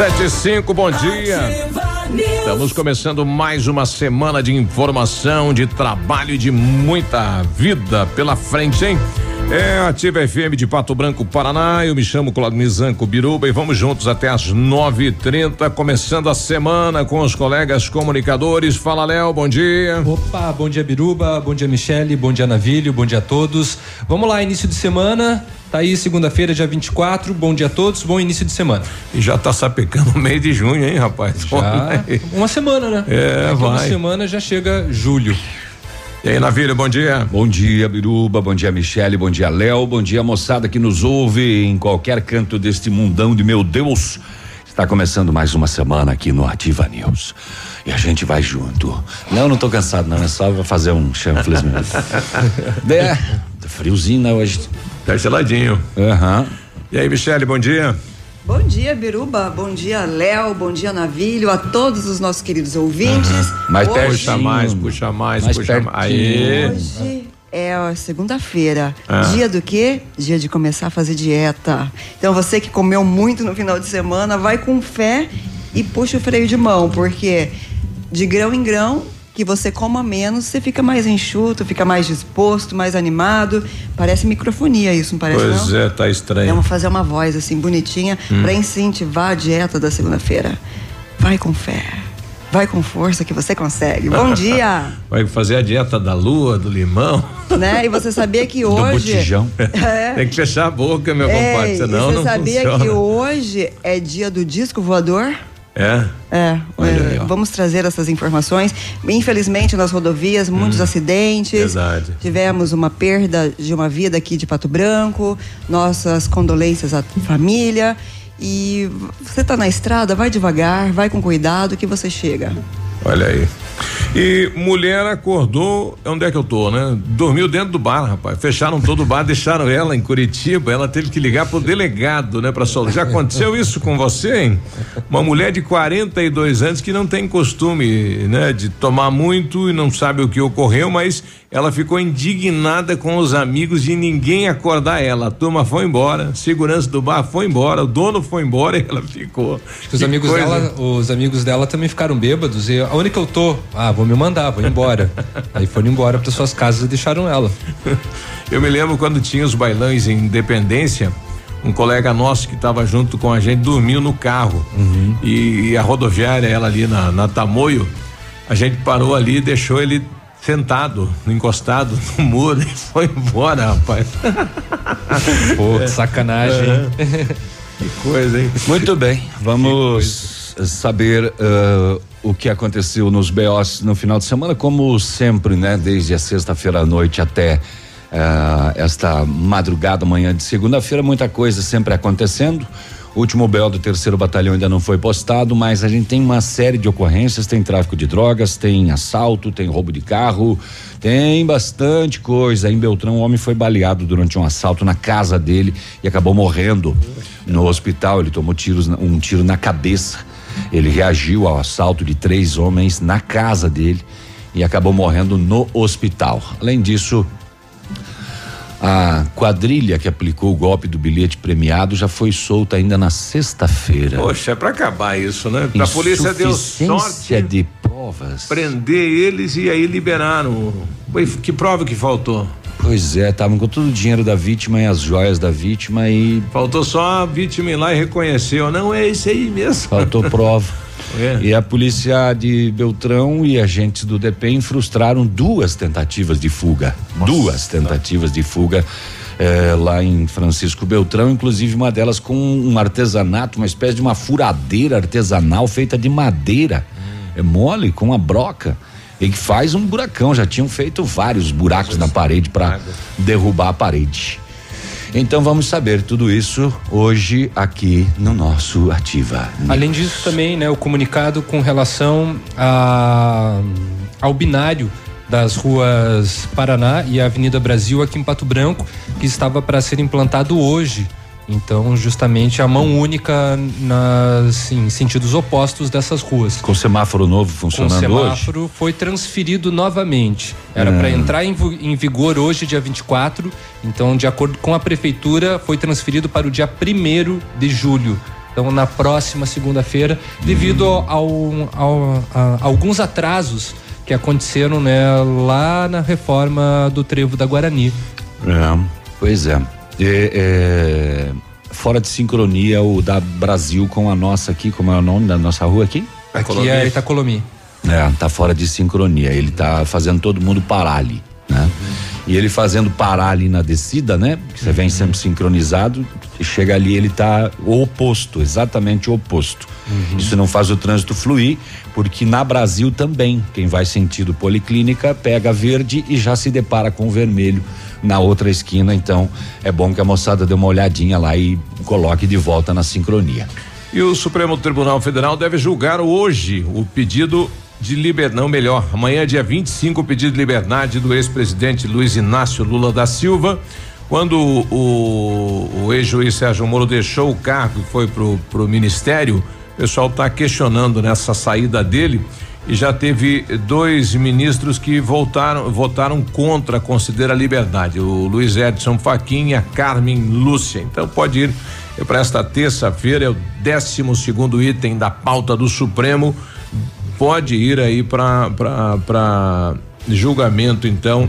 Sete e cinco, bom dia. Estamos começando mais uma semana de informação, de trabalho e de muita vida pela frente, hein? É Ativa FM de Pato Branco, Paraná. Eu me chamo Claudio Mizanco Biruba e vamos juntos até e trinta, começando a semana com os colegas comunicadores. Fala, Léo, bom dia. Opa, bom dia, Biruba, bom dia, Michele, bom dia, Navilho, bom dia a todos. Vamos lá, início de semana. Tá aí segunda-feira, dia 24. Bom dia a todos, bom início de semana. E já tá sapecando o mês de junho, hein, rapaz? Já, uma semana, né? É, Daqui vai. Uma semana já chega julho. E aí, Navilho, bom dia. Bom dia, Biruba, bom dia, Michele, bom dia, Léo, bom dia, moçada que nos ouve em qualquer canto deste mundão de meu Deus. Está começando mais uma semana aqui no Ativa News. E a gente vai junto. Não, não tô cansado, não, é só fazer um chanfles mesmo. é, tá friozinho, né, hoje? Tá geladinho. Aham. E aí, Michele, bom dia. Bom dia, Biruba. Bom dia, Léo. Bom dia, Navilho. A todos os nossos queridos ouvintes. Mais Hoje-. Puxa mais, puxa mais, Mais puxa mais. Aí. Hoje é segunda-feira. Ah. Dia do quê? Dia de começar a fazer dieta. Então você que comeu muito no final de semana, vai com fé e puxa o freio de mão, porque de grão em grão, que você coma menos, você fica mais enxuto, fica mais disposto, mais animado. Parece microfonia isso, não parece Pois não? é, tá estranho. Vamos fazer uma voz assim bonitinha pra incentivar a dieta da segunda-feira. Vai com fé. Vai com força que você consegue. Bom dia! Vai fazer a dieta da lua, do limão. né? E você sabia que Do hoje. botijão. É. Tem que fechar a boca, meu Ei, compadre, senão você não sabia funciona. que hoje é dia do disco voador? É. É, é, vamos trazer essas informações. Infelizmente, nas rodovias, muitos acidentes. Hum. verdade. Tivemos uma perda de uma vida aqui de Pato Branco. Nossas condolências à família. E você está na estrada, vai devagar, vai com cuidado que você chega. Olha aí. E mulher acordou, onde é que eu tô, né? Dormiu dentro do bar, rapaz. Fecharam todo o bar, deixaram ela em Curitiba. Ela teve que ligar pro delegado, né, para soltar. Já aconteceu isso com você, hein? Uma mulher de 42 anos que não tem costume, né, de tomar muito e não sabe o que ocorreu, mas ela ficou indignada com os amigos de ninguém acordar ela. A turma foi embora, segurança do bar foi embora, o dono foi embora e ela ficou. Acho que os Que amigos coisa. dela, os amigos dela também ficaram bêbados e a única que eu tô, ah, vou me mandar, vou embora. Aí foram embora para suas casas e deixaram ela. Eu me lembro quando tinha os bailões em Independência, um colega nosso que estava junto com a gente dormiu no carro. E, e a rodoviária, ela ali na, na Tamoio, a gente parou ali e deixou ele sentado, encostado no muro e foi embora, rapaz. Pô, que sacanagem. hein? Que coisa, hein? Muito bem, vamos saber ah, o que aconteceu nos BOs no final de semana, como sempre, né? Desde a sexta-feira à noite até ah, esta madrugada, manhã de segunda-feira, muita coisa sempre acontecendo. O último BO do terceiro batalhão ainda não foi postado, mas a gente tem uma série de ocorrências, tem tráfico de drogas, tem assalto, tem roubo de carro, tem bastante coisa. Em Beltrão, um homem foi baleado durante um assalto na casa dele e acabou morrendo no hospital. Ele tomou tiros, um tiro na cabeça. Ele reagiu ao assalto de três homens na casa dele e acabou morrendo no hospital. Além disso, a quadrilha que aplicou o golpe do bilhete premiado já foi solta ainda na sexta-feira. Poxa, é pra acabar isso, né? A polícia deu sorte de provas. prender eles e aí liberaram. Que prova que faltou? Pois é, estavam com todo o dinheiro da vítima e as joias da vítima e Faltou só a vítima ir lá e reconheceu. Não, é isso aí mesmo. faltou prova. É. E a polícia de Beltrão e agentes do DPEM frustraram duas tentativas de fuga. duas tentativas de fuga é, lá em Francisco Beltrão, inclusive uma delas com um artesanato, uma espécie de uma furadeira artesanal feita de madeira. Hum. É mole, com uma broca. E que faz um buracão. Já tinham feito vários buracos na parede para derrubar a parede. Então vamos saber tudo isso hoje aqui no nosso Ativa. Além disso também, né, o comunicado com relação a, ao binário das ruas Paraná e Avenida Brasil aqui em Pato Branco, que estava para ser implantado hoje então, justamente a mão única nas, em sentidos opostos dessas ruas. Com semáforo novo funcionando hoje? Com semáforo hoje? foi transferido novamente. Era para hum. entrar em, em, vigor hoje, dia 24. Então, de acordo com a prefeitura, foi transferido para o dia 1 de julho. Então, na próxima segunda-feira, devido hum. ao, ao, a, a alguns atrasos que aconteceram né, lá na reforma do trevo da Guarani. É, pois é. É, é, fora de sincronia o da Brasil com a nossa aqui, como é o nome da nossa rua aqui? Aqui é Itacolomi. É, tá fora de sincronia. Ele tá fazendo todo mundo parar ali, né? Uhum. E ele fazendo parar ali na descida, né? Você uhum. vem sempre sincronizado, e chega ali ele tá o oposto, exatamente o oposto. Uhum. Isso não faz o trânsito fluir, porque na Brasil também, quem vai sentido policlínica pega verde e já se depara com vermelho na outra esquina. Então é bom que a moçada dê uma olhadinha lá e coloque de volta na sincronia. E o Supremo Tribunal Federal deve julgar hoje o pedido de liberdade, não melhor, amanhã dia 25 o pedido de liberdade do ex-presidente Luiz Inácio Lula da Silva, quando o, o ex-juiz Sérgio Moro deixou o cargo e foi pro, pro ministério, o pessoal está questionando nessa saída dele e já teve dois ministros que voltaram, votaram contra considera a liberdade, o Luiz Edson Fachin e a Carmen Lúcia. Então pode ir para esta terça-feira, é o 12 segundo item da pauta do Supremo. Pode ir aí para julgamento, então,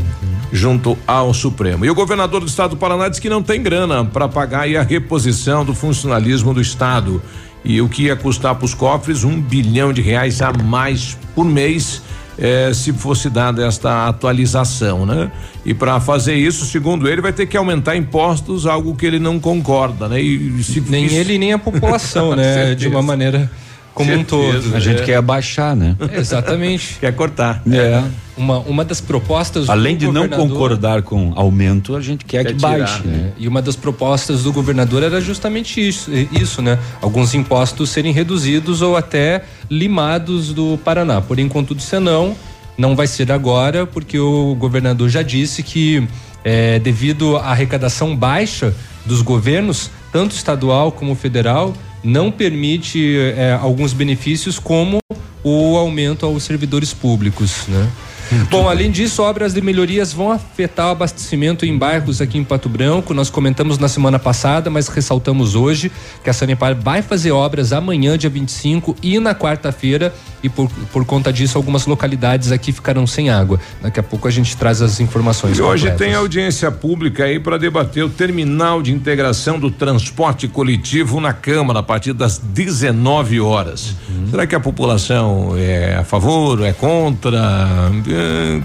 junto ao Supremo. E o governador do estado do Paraná diz que não tem grana para pagar a reposição do funcionalismo do estado e o que ia custar para os cofres um bilhão de reais a mais por mês. Eh, se fosse dada esta atualização, né? E para fazer isso, segundo ele, vai ter que aumentar impostos, algo que ele não concorda, né? E se, nem isso... ele nem a população, né? de uma maneira como Certeza, um todo. A gente é. quer abaixar, né? Exatamente. quer cortar. É. Uma, uma das propostas. Além de não concordar com aumento, a gente quer, quer que tirar, baixe. Né? né? E uma das propostas do governador era justamente isso, isso, né? Alguns impostos serem reduzidos ou até limados do Paraná. Porém, contudo, senão, não vai ser agora, porque o governador já disse que, é, devido à arrecadação baixa dos governos, tanto estadual como federal, não permite é, alguns benefícios como o aumento aos servidores públicos, né? Bom, além disso, obras de melhorias vão afetar o abastecimento em bairros aqui em Pato Branco. Nós comentamos na semana passada, mas ressaltamos hoje que a Sanepar vai fazer obras amanhã, dia 25, e na quarta-feira. E por, por conta disso, algumas localidades aqui ficarão sem água. Daqui a pouco a gente traz as informações. E hoje tem audiência pública aí para debater o terminal de integração do transporte coletivo na Câmara a partir das 19 horas. Uhum. Será que a população é a favor, é contra?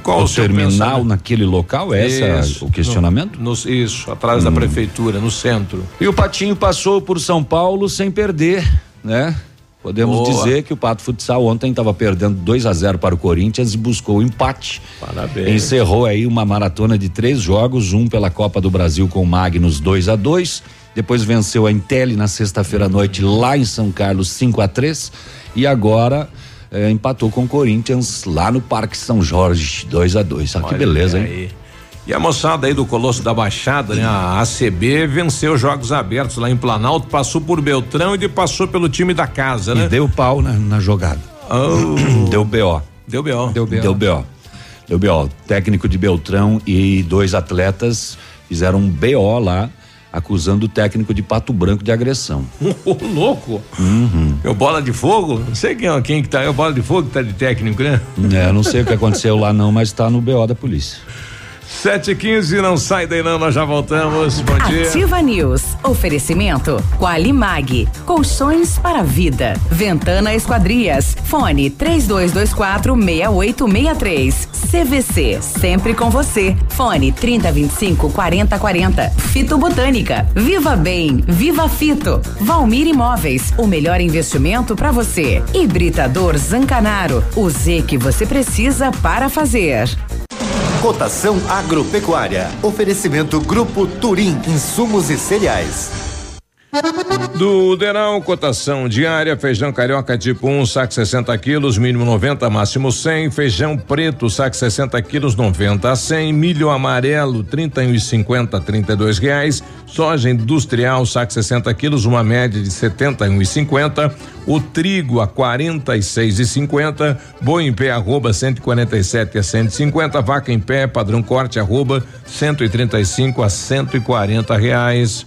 Qual o, o terminal naquele local? É esse o questionamento? No, no, isso, atrás hum. da prefeitura, no centro. E o Patinho passou por São Paulo sem perder, né? Podemos Boa. dizer que o Pato Futsal ontem estava perdendo 2 a 0 para o Corinthians e buscou o empate. Parabéns. Encerrou aí uma maratona de três jogos, um pela Copa do Brasil com o Magnus 2 a 2 depois venceu a Intelli na sexta-feira à noite lá em São Carlos 5 a 3 e agora é, empatou com o Corinthians lá no Parque São Jorge, 2 a 2 ah, Que beleza, aí. hein? E a moçada aí do Colosso da Baixada, né? A ACB venceu jogos abertos lá em Planalto, passou por Beltrão e passou pelo time da casa, né? E deu pau na, na jogada. Oh. Deu BO. Deu BO. Deu BO. Deu BO. Deu BO. Técnico de Beltrão e dois atletas fizeram um BO lá acusando o técnico de Pato Branco de agressão. Ô, louco! Uhum. É o Bola de Fogo? Não sei quem, quem que tá, é o Bola de Fogo que tá de técnico, né? É, não sei o que aconteceu lá não, mas tá no BO da polícia. Sete e quinze, não sai daí não, nós já voltamos. Bom dia. Ativa News. Oferecimento Qualimag. Colchões para vida. Ventana Esquadrias. Fone 3224 6863. CVC. Sempre com você. Fone 3025 4040. Fito Botânica. Viva Bem. Viva Fito. Valmir Imóveis. O melhor investimento para você. Hibridador Zancanaro. O Z que você precisa para fazer. Cotação agropecuária. Oferecimento Grupo Turim, insumos e cereais. Do Deral, cotação diária, feijão carioca tipo 1, um, saco 60 quilos, mínimo 90, máximo 100. Feijão preto, saco 60 quilos, 90 a 100. Milho amarelo, 31 e 50, 32 reais. Soja industrial, saco 60 quilos, uma média de 71 e 50. O trigo a 46 e 50. Boi em pé, arroba 147 a 150. Vaca em pé, padrão corte, arroba 135 a 140 reais.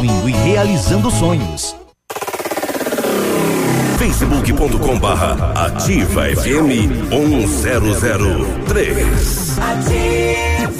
Evoluindo e realizando sonhos. facebook.com barra ativa FM 1003. Ativa.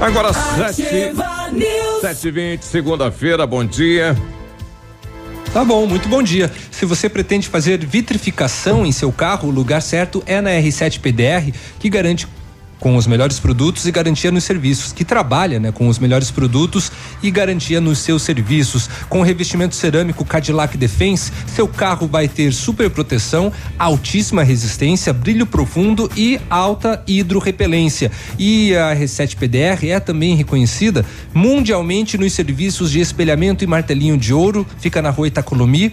Agora sete, sete e vinte, segunda-feira, bom dia. Tá bom, muito bom dia. Se você pretende fazer vitrificação em seu carro, o lugar certo é na R7 PDR, que garante com os melhores produtos e garantia nos serviços, que trabalha né, com os melhores produtos e garantia nos seus serviços. Com o revestimento cerâmico Cadillac Defense, seu carro vai ter super proteção, altíssima resistência, brilho profundo e alta hidrorrepelência. E a R7 PDR é também reconhecida mundialmente nos serviços de espelhamento e martelinho de ouro, fica na rua Itacolomi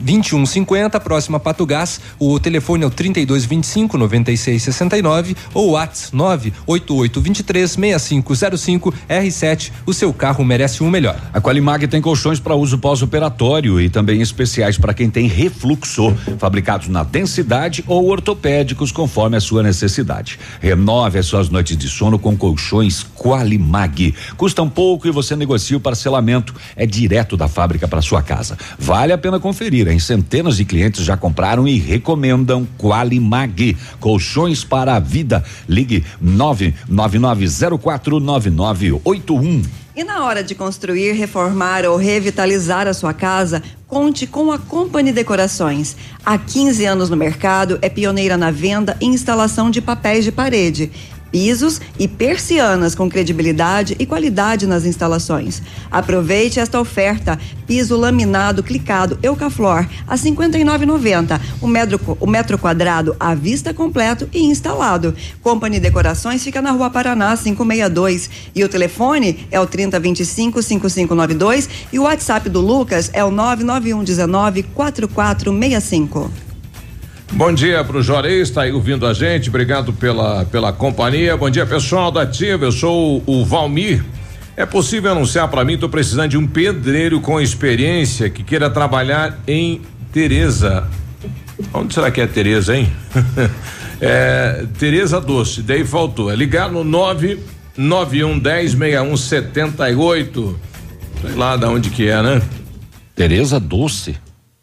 2150, próxima Pato Gás. O telefone é o 3225 9669 ou WhatsApp 98823 6505 R7. O seu carro merece um melhor. A Qualimag tem colchões para uso pós-operatório e também especiais para quem tem refluxo, fabricados na densidade ou ortopédicos conforme a sua necessidade. Renove as suas noites de sono com colchões Qualimag. Custam pouco e você negocia o parcelamento é direto da fábrica para sua casa. Vale a pena conferir em centenas de clientes já compraram e recomendam Qualimag. Colchões para a vida. Ligue 999049981. E na hora de construir, reformar ou revitalizar a sua casa, conte com a Company Decorações. Há 15 anos no mercado, é pioneira na venda e instalação de papéis de parede pisos e persianas com credibilidade e qualidade nas instalações. Aproveite esta oferta: piso laminado clicado Eucaflor a 59,90. O metro, o metro quadrado à vista completo e instalado. Company Decorações fica na Rua Paraná 562 e o telefone é o 3025 5592 e o WhatsApp do Lucas é o 991 19 4465. Bom dia pro Juarez, está aí ouvindo a gente, obrigado pela, pela companhia. Bom dia pessoal da Ativa, eu sou o, o Valmir. É possível anunciar para mim, tô precisando de um pedreiro com experiência que queira trabalhar em Tereza. Onde será que é Tereza, hein? é, Tereza Doce, daí faltou. É ligar no 99110 6178. Sei lá da onde que é, né? Tereza Doce.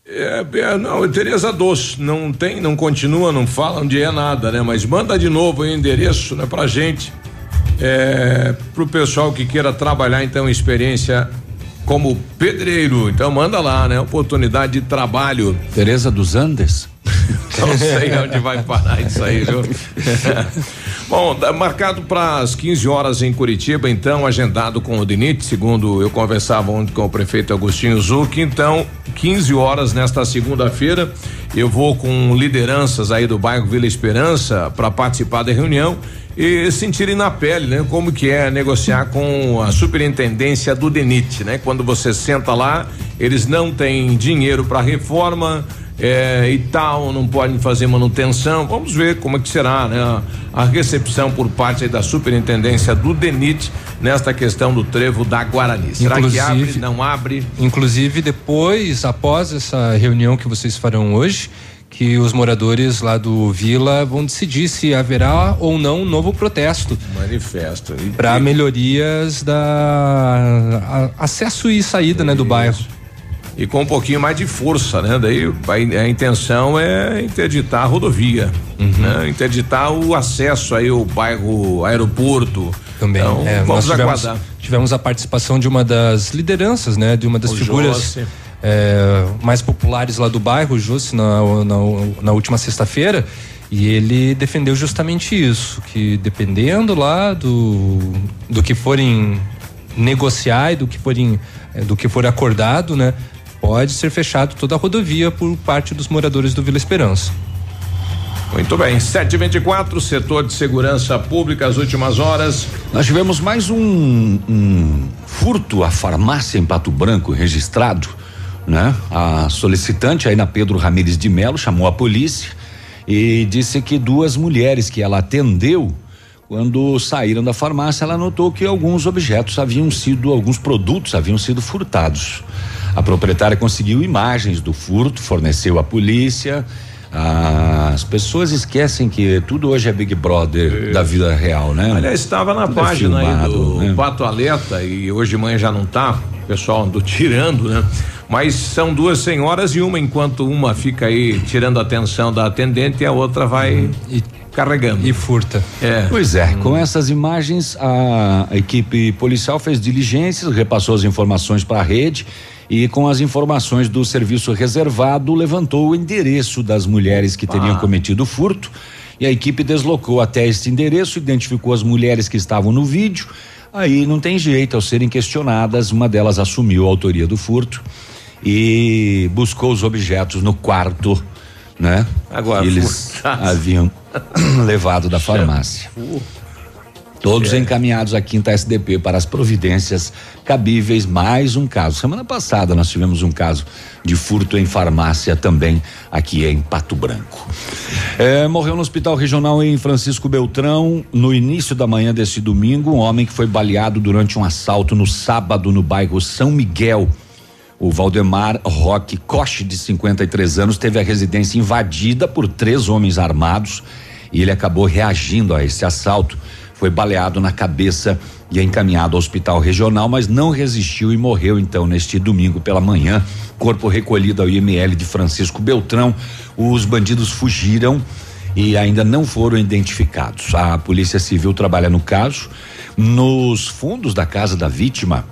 É, é, não, Tereza Doce, não tem, não continua, não fala onde é nada, né? Mas manda de novo o endereço, né, pra gente, é, pro pessoal que queira trabalhar, então, experiência como pedreiro, então manda lá, né? Oportunidade de trabalho. Tereza dos Andes? Não sei onde vai parar isso aí, viu? Bom, tá marcado para as 15 horas em Curitiba, então, agendado com o DINIT, segundo eu conversava ontem com o prefeito Agostinho Zucchi, então, 15 horas nesta segunda-feira, eu vou com lideranças aí do bairro Vila Esperança para participar da reunião e sentirem na pele, né? Como que é negociar com a superintendência do DENIT, né? Quando você senta lá, eles não têm dinheiro para reforma, é, e tal, não podem fazer manutenção. Vamos ver como é que será, né? A, recepção por parte da superintendência do DENIT nesta questão do trevo da Guarani. Será que abre, não abre? Inclusive, depois, após essa reunião que vocês farão hoje, que os moradores lá do Vila vão decidir se haverá ou não um novo protesto. Manifesto. Para melhorias da a, acesso e saída, né, do bairro. E com um pouquinho mais de força, né? Daí a, a intenção é interditar a rodovia, uhum. né? Interditar o acesso aí ao bairro aeroporto. Também. Então, é, vamos tivemos, aguardar. Tivemos a participação de uma das lideranças, né? De uma das o figuras. É, mais populares lá do bairro, Jussi, na, na, na última sexta-feira. E ele defendeu justamente isso, que dependendo lá do, do que forem negociar e do que forem é, do que for acordado, né, pode ser fechado toda a rodovia por parte dos moradores do Vila Esperança. Muito bem, 724, setor de segurança pública, as últimas horas. Nós tivemos mais um, um furto à farmácia em Pato Branco registrado né? A solicitante, aí na Pedro Ramires de Melo, chamou a polícia e disse que duas mulheres que ela atendeu, quando saíram da farmácia, ela notou que alguns objetos haviam sido, alguns produtos haviam sido furtados. A proprietária conseguiu imagens do furto, forneceu à polícia. As pessoas esquecem que tudo hoje é Big Brother é. da vida real, né? Aliás, estava na tudo é página é filmado, aí do né? Pato Alerta e hoje de manhã já não tá, o pessoal andou tirando, né? Mas são duas senhoras e uma, enquanto uma fica aí tirando a atenção da atendente, a outra vai e, carregando. E furta. É. Pois é, hum. com essas imagens, a, a equipe policial fez diligências, repassou as informações para a rede e com as informações do serviço reservado levantou o endereço das mulheres que teriam cometido o furto e a equipe deslocou até este endereço, identificou as mulheres que estavam no vídeo. Aí não tem jeito, ao serem questionadas, uma delas assumiu a autoria do furto e buscou os objetos no quarto, né? Agora que eles haviam levado da farmácia. Todos é. encaminhados à quinta SDP para as providências cabíveis. Mais um caso. Semana passada nós tivemos um caso de furto em farmácia também aqui em Pato Branco. É, morreu no hospital regional em Francisco Beltrão no início da manhã desse domingo um homem que foi baleado durante um assalto no sábado no bairro São Miguel o Valdemar Roque Coche, de 53 anos, teve a residência invadida por três homens armados e ele acabou reagindo a esse assalto. Foi baleado na cabeça e é encaminhado ao hospital regional, mas não resistiu e morreu então neste domingo pela manhã. Corpo recolhido ao IML de Francisco Beltrão. Os bandidos fugiram e ainda não foram identificados. A Polícia Civil trabalha no caso. Nos fundos da casa da vítima,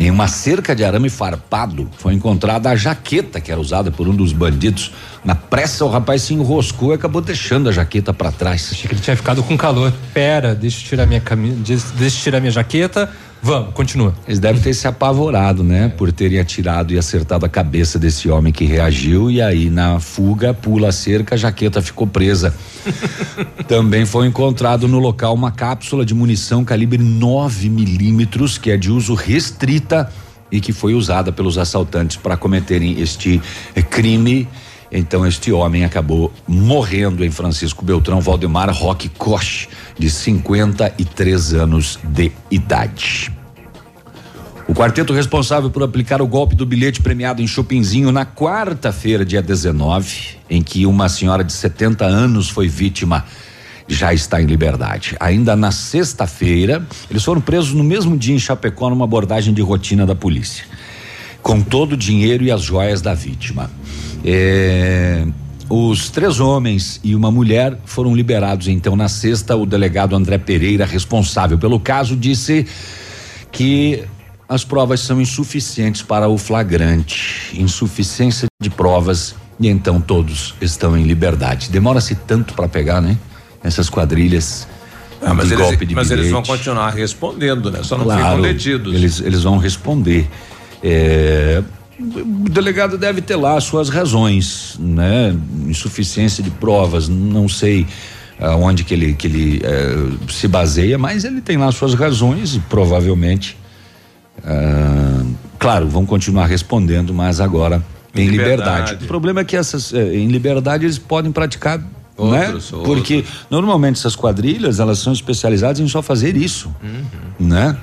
em uma cerca de arame farpado foi encontrada a jaqueta que era usada por um dos bandidos. Na pressa, o rapaz se enroscou e acabou deixando a jaqueta para trás. Achei que ele tinha ficado com calor. Pera, deixa eu tirar minha camisa, deixa eu tirar minha jaqueta Vamos, continua. Eles devem ter se apavorado, né? Por terem atirado e acertado a cabeça desse homem que reagiu e aí na fuga pula a cerca, a jaqueta ficou presa. Também foi encontrado no local uma cápsula de munição calibre 9 milímetros que é de uso restrita e que foi usada pelos assaltantes para cometerem este crime. Então este homem acabou morrendo em Francisco Beltrão Valdemar Roque Koch, de 53 anos de idade. O quarteto responsável por aplicar o golpe do bilhete premiado em Chopinzinho na quarta-feira, dia 19, em que uma senhora de 70 anos foi vítima, já está em liberdade. Ainda na sexta-feira, eles foram presos no mesmo dia em Chapecó numa abordagem de rotina da polícia, com todo o dinheiro e as joias da vítima. É, os três homens e uma mulher foram liberados então na sexta. O delegado André Pereira, responsável pelo caso, disse que as provas são insuficientes para o flagrante. Insuficiência de provas E então todos estão em liberdade. Demora-se tanto para pegar, né? Essas quadrilhas. Ah, mas de eles, golpe de mas eles vão continuar respondendo, né? Só não Claro, ficam detidos. Eles, eles vão responder. É, o delegado deve ter lá suas razões, né? Insuficiência de provas, não sei aonde que ele que ele eh, se baseia, mas ele tem lá suas razões e provavelmente, ah, claro, vão continuar respondendo, mas agora em Em liberdade. liberdade. O problema é que essas eh, em liberdade eles podem praticar né? Outros, Porque normalmente essas quadrilhas elas são especializadas em só fazer isso, né?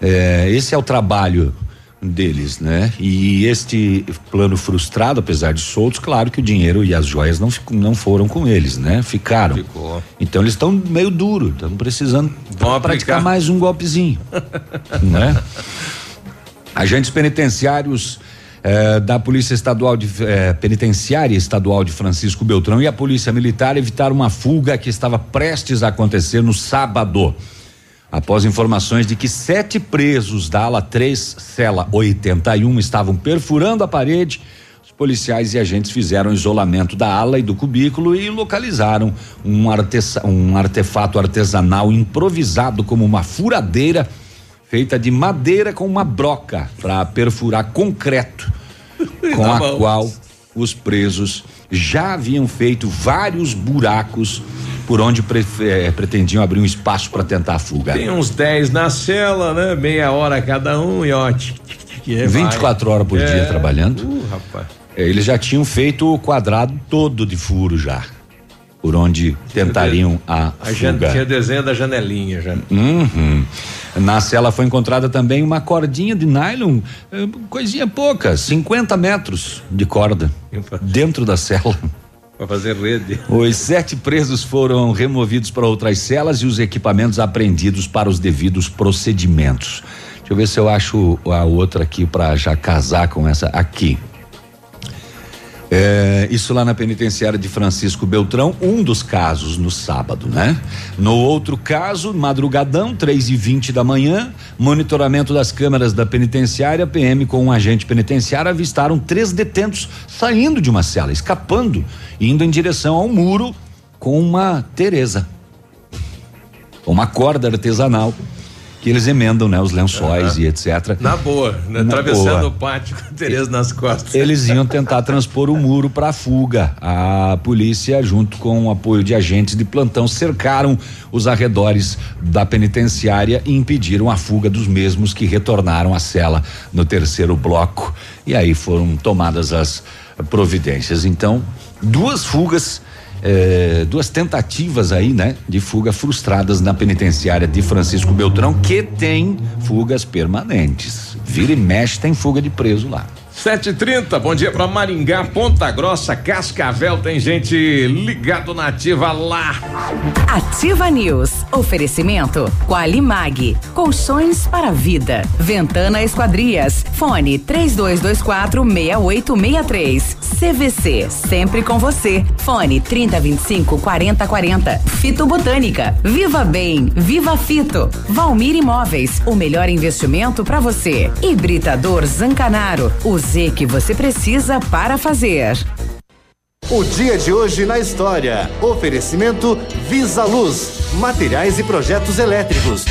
É, esse é o trabalho deles, né? E este plano frustrado, apesar de soltos, claro que o dinheiro e as joias não, não foram com eles, né? Ficaram. Ficou. Então eles estão meio duro, estão precisando Vão praticar mais um golpezinho, né? Agentes penitenciários eh, da Polícia Estadual de eh, Penitenciária Estadual de Francisco Beltrão e a Polícia Militar evitaram uma fuga que estava prestes a acontecer no sábado. Após informações de que sete presos da ala 3, cela 81, estavam perfurando a parede, os policiais e agentes fizeram isolamento da ala e do cubículo e localizaram um, artesa- um artefato artesanal improvisado como uma furadeira feita de madeira com uma broca para perfurar concreto, com Tá a qual os presos já haviam feito vários buracos por onde pre- eh, pretendiam abrir um espaço para tentar a fuga. Tem uns 10 na cela, né? Meia hora cada um e ó. tic, tic, tic, e aí vai. 24 horas por dia É. trabalhando. Uh, rapaz. Eh, Eles já tinham feito o quadrado todo de furo já, por onde tentariam a A fuga. tinha desenho da janelinha já. Uhum. Na cela foi encontrada também uma cordinha de nylon, eh, coisinha pouca, 50 metros de corda dentro da cela. Pra fazer rede. Os sete presos foram removidos para outras celas e os equipamentos apreendidos para os devidos procedimentos. Deixa eu ver se eu acho a outra aqui para já casar com essa aqui. É, isso lá na penitenciária de Francisco Beltrão, um dos casos no sábado, né? No outro caso, madrugadão, 3 e 20 da manhã, monitoramento das câmeras da penitenciária, PM com um agente penitenciário avistaram três detentos saindo de uma cela, escapando, indo em direção ao muro com uma Teresa. Uma corda artesanal que eles emendam, né? Os lençóis e etc. Na boa, né? Na Atravessando o pátio com a Tereza nas costas. Eles iam tentar transpor o muro para a fuga. A polícia, junto com o apoio de agentes de plantão, cercaram os arredores da penitenciária e impediram a fuga dos mesmos que retornaram à cela no terceiro bloco. E aí foram tomadas as providências. Então, duas fugas. Eh, duas tentativas aí, né, de fuga frustradas na penitenciária de Francisco Beltrão, que tem fugas permanentes. Vira e mexe, tem fuga de preso lá. 7h30, bom dia pra Maringá, Ponta Grossa, Cascavel, tem gente ligado na ativa lá. Ativa News. Oferecimento Qualimag. Colchões para vida. Ventana Esquadrias. Fone 3224 6863. CVC. Sempre com você. Fone 3025 4040. Fito Botânica. Viva Bem. Viva Fito. Valmir Imóveis. O melhor investimento para você. Hibridador Zancanaro. O Z que você precisa para fazer. O dia de hoje na história. Oferecimento Visa Luz, materiais e projetos elétricos.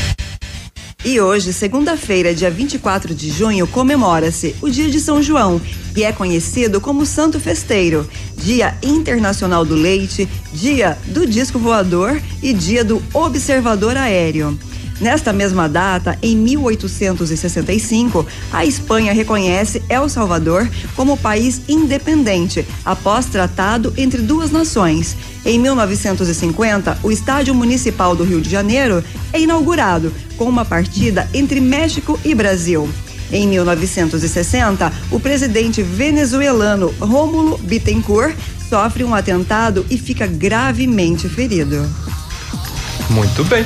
E hoje, segunda-feira, dia 24 de junho, comemora-se o Dia de São João, que é conhecido como Santo Festeiro, Dia Internacional do Leite, Dia do Disco Voador e Dia do Observador Aéreo. Nesta mesma data, em 1865, a Espanha reconhece El Salvador como país independente, após tratado entre duas nações. Em 1950, o Estádio Municipal do Rio de Janeiro é inaugurado, com uma partida entre México e Brasil. Em 1960, o presidente venezuelano Rômulo Bittencourt sofre um atentado e fica gravemente ferido. Muito bem.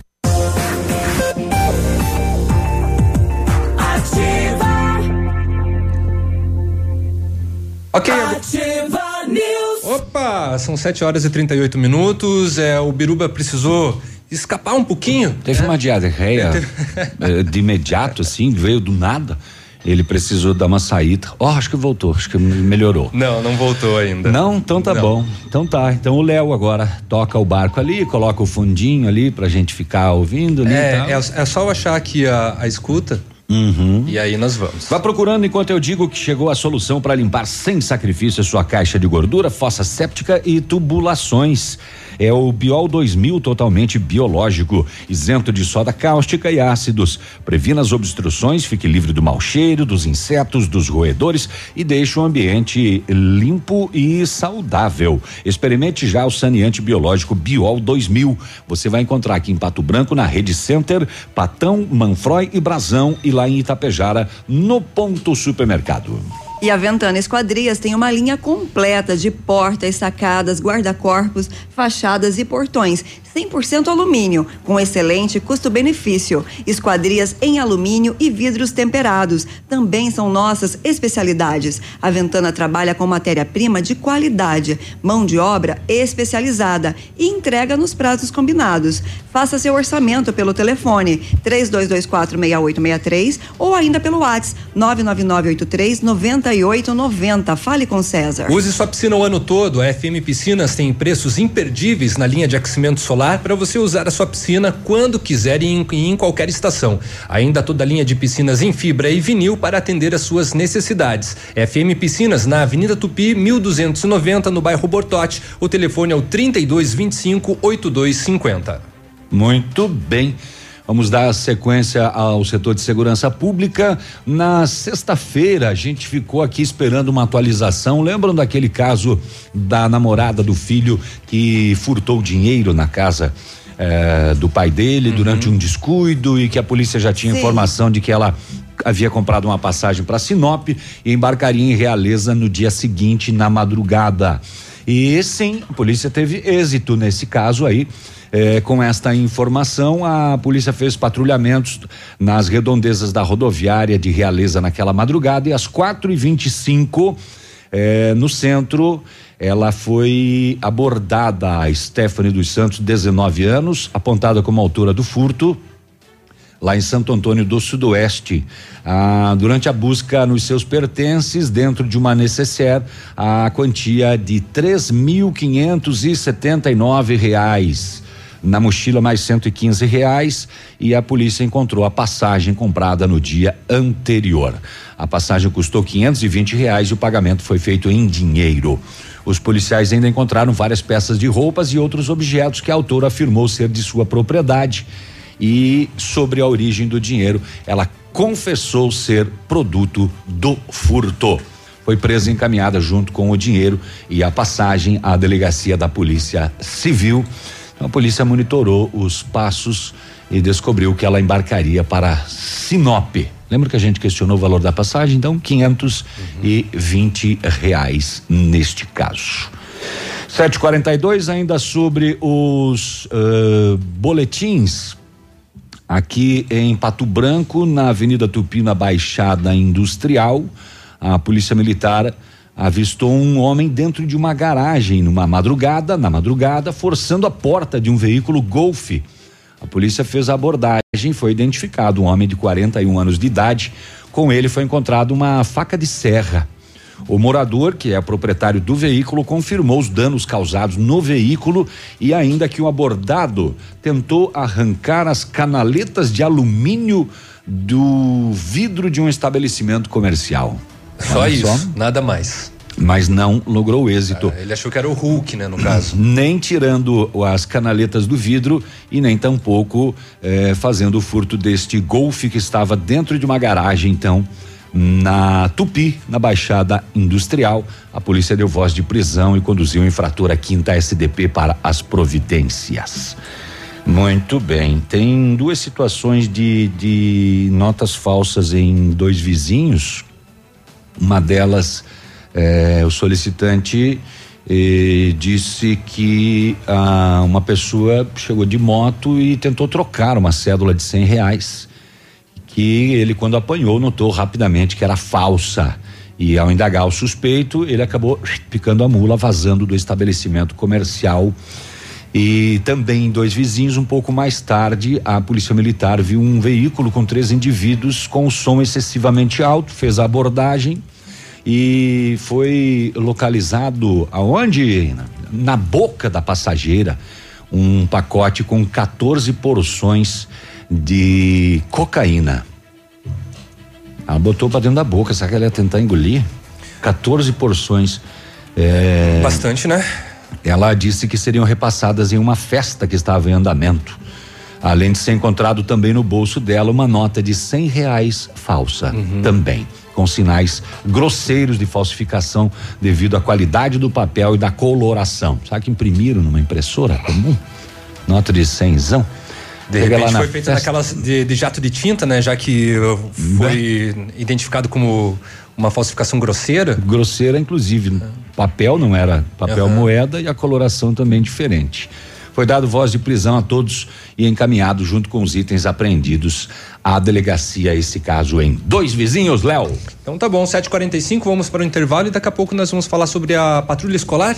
Ok. Opa, são 7 horas e 38 minutos. É, o Biruba precisou escapar um pouquinho. Teve uma diarreia eh, de imediato, assim, veio do nada. Ele precisou dar uma saída. Ó, acho que voltou, acho que melhorou. Não, não voltou ainda. Não? Então tá Não. bom. Então tá. Então o Léo agora toca o barco ali, coloca o fundinho ali pra gente ficar ouvindo ali. e É, tal. é, é só eu achar aqui a, a escuta Uhum. e aí nós vamos. Vá procurando enquanto eu digo que chegou a solução para limpar sem sacrifício sua caixa de gordura, fossa séptica e tubulações. É o Biol 2000 totalmente biológico, isento de soda cáustica e ácidos. Previna as obstruções, fique livre do mau cheiro, dos insetos, dos roedores e deixe o ambiente limpo e saudável. Experimente já o saneante biológico Biol 2000. Você vai encontrar aqui em Pato Branco, na Rede Center, Patão, Manfroy e Brasão e lá em Itapejara, no Ponto Supermercado. E a Ventana Esquadrias tem uma linha completa de portas, sacadas, guarda-corpos, fachadas e portões. 100% alumínio, com excelente custo-benefício. Esquadrias em alumínio e vidros temperados também são nossas especialidades. A Ventana trabalha com matéria-prima de qualidade, mão de obra especializada e entrega nos prazos combinados. Faça seu orçamento pelo telefone 32246863 ou ainda pelo WhatsApp 99983 9890. Fale com César. Use sua piscina o ano todo. A FM Piscinas tem preços imperdíveis na linha de aquecimento solar para você usar a sua piscina quando quiser e em, em qualquer estação. Ainda toda a linha de piscinas em fibra e vinil para atender às suas necessidades. FM Piscinas na Avenida Tupi, 1290, no bairro Bortote. O telefone é o 3225 8250. Muito bem. Vamos dar sequência ao setor de segurança pública. Na sexta-feira, a gente ficou aqui esperando uma atualização. Lembram daquele caso da namorada do filho que furtou dinheiro na casa eh, do pai dele durante um descuido e que a polícia já tinha Sim. informação de que ela havia comprado uma passagem para Sinop e embarcaria em Realeza no dia seguinte, na madrugada. E sim, a polícia teve êxito nesse caso aí. Eh, com esta informação, a polícia fez patrulhamentos nas redondezas da rodoviária de Realeza naquela madrugada e às quatro e vinte e cinco eh, no centro ela foi abordada a Stephanie dos Santos, 19 anos, apontada como autora do furto, lá em Santo Antônio do Sudoeste. Ah, durante a busca nos seus pertences, dentro de uma necessaire, a quantia de três mil quinhentos e setenta e nove reais. Na mochila mais 115 reais e a polícia encontrou a passagem comprada no dia anterior. A passagem custou 520 reais e o pagamento foi feito em dinheiro. Os policiais ainda encontraram várias peças de roupas e outros objetos que a autora afirmou ser de sua propriedade e sobre a origem do dinheiro, ela confessou ser produto do furto. Foi presa e encaminhada junto com o dinheiro e a passagem à delegacia da Polícia Civil. Então, a polícia monitorou os passos e descobriu que ela embarcaria para Sinop. Lembra que a gente questionou o valor da passagem? Então, 520 reais neste caso. 742 ainda sobre os eh, boletins aqui em Pato Branco, na Avenida Tupi, na Baixada Industrial, a Polícia Militar avistou um homem dentro de uma garagem numa madrugada, na madrugada, forçando a porta de um veículo Golf. A polícia fez a abordagem, foi identificado um homem de 41 anos de idade. Com ele foi encontrado uma faca de serra. O morador, que é proprietário do veículo, confirmou os danos causados no veículo e ainda que o abordado tentou arrancar as canaletas de alumínio do vidro de um estabelecimento comercial. Só Olha isso, nada mais. Mas não logrou êxito. Ah, ele achou que era o Hulk, né, no caso. Nem tirando as canaletas do vidro e nem tampouco eh, fazendo o furto deste golfe que estava dentro de uma garagem, então, na Tupi, na Baixada Industrial. A polícia deu voz de prisão e conduziu o infrator à quinta SDP para as providências. Muito bem. Tem duas situações de, de notas falsas em dois vizinhos. Uma delas, eh, o solicitante disse que ah, uma pessoa chegou de moto e tentou trocar uma cédula de cem reais. Que ele, quando apanhou, notou rapidamente que era falsa. E ao indagar o suspeito, ele acabou picando a mula, vazando do estabelecimento comercial. E também dois vizinhos, um pouco mais tarde, a polícia militar viu um veículo com três indivíduos com som excessivamente alto, fez a abordagem e foi localizado aonde? Na, boca da passageira, um pacote com 14 porções de cocaína. Ela botou para dentro da boca, será que ela ia tentar engolir? 14 porções. É, Bastante, né? Ela disse que seriam repassadas em uma festa que estava em andamento. Além de ser encontrado também no bolso dela uma nota de cem reais falsa, também, com sinais grosseiros de falsificação devido à qualidade do papel e da coloração. Sabe que imprimiram numa impressora comum? Nota de cenzão. De lá repente foi feita naquelas de, de jato de tinta, né? Já que uh, foi identificado como uma falsificação grosseira. grosseira, inclusive. Papel não era papel Aham. moeda e a coloração também diferente. Foi dado voz de prisão a todos e encaminhado junto com os itens apreendidos à delegacia, esse caso em dois vizinhos, Léo. Então tá bom, 7h45, vamos para o intervalo e daqui a pouco nós vamos falar sobre a patrulha escolar.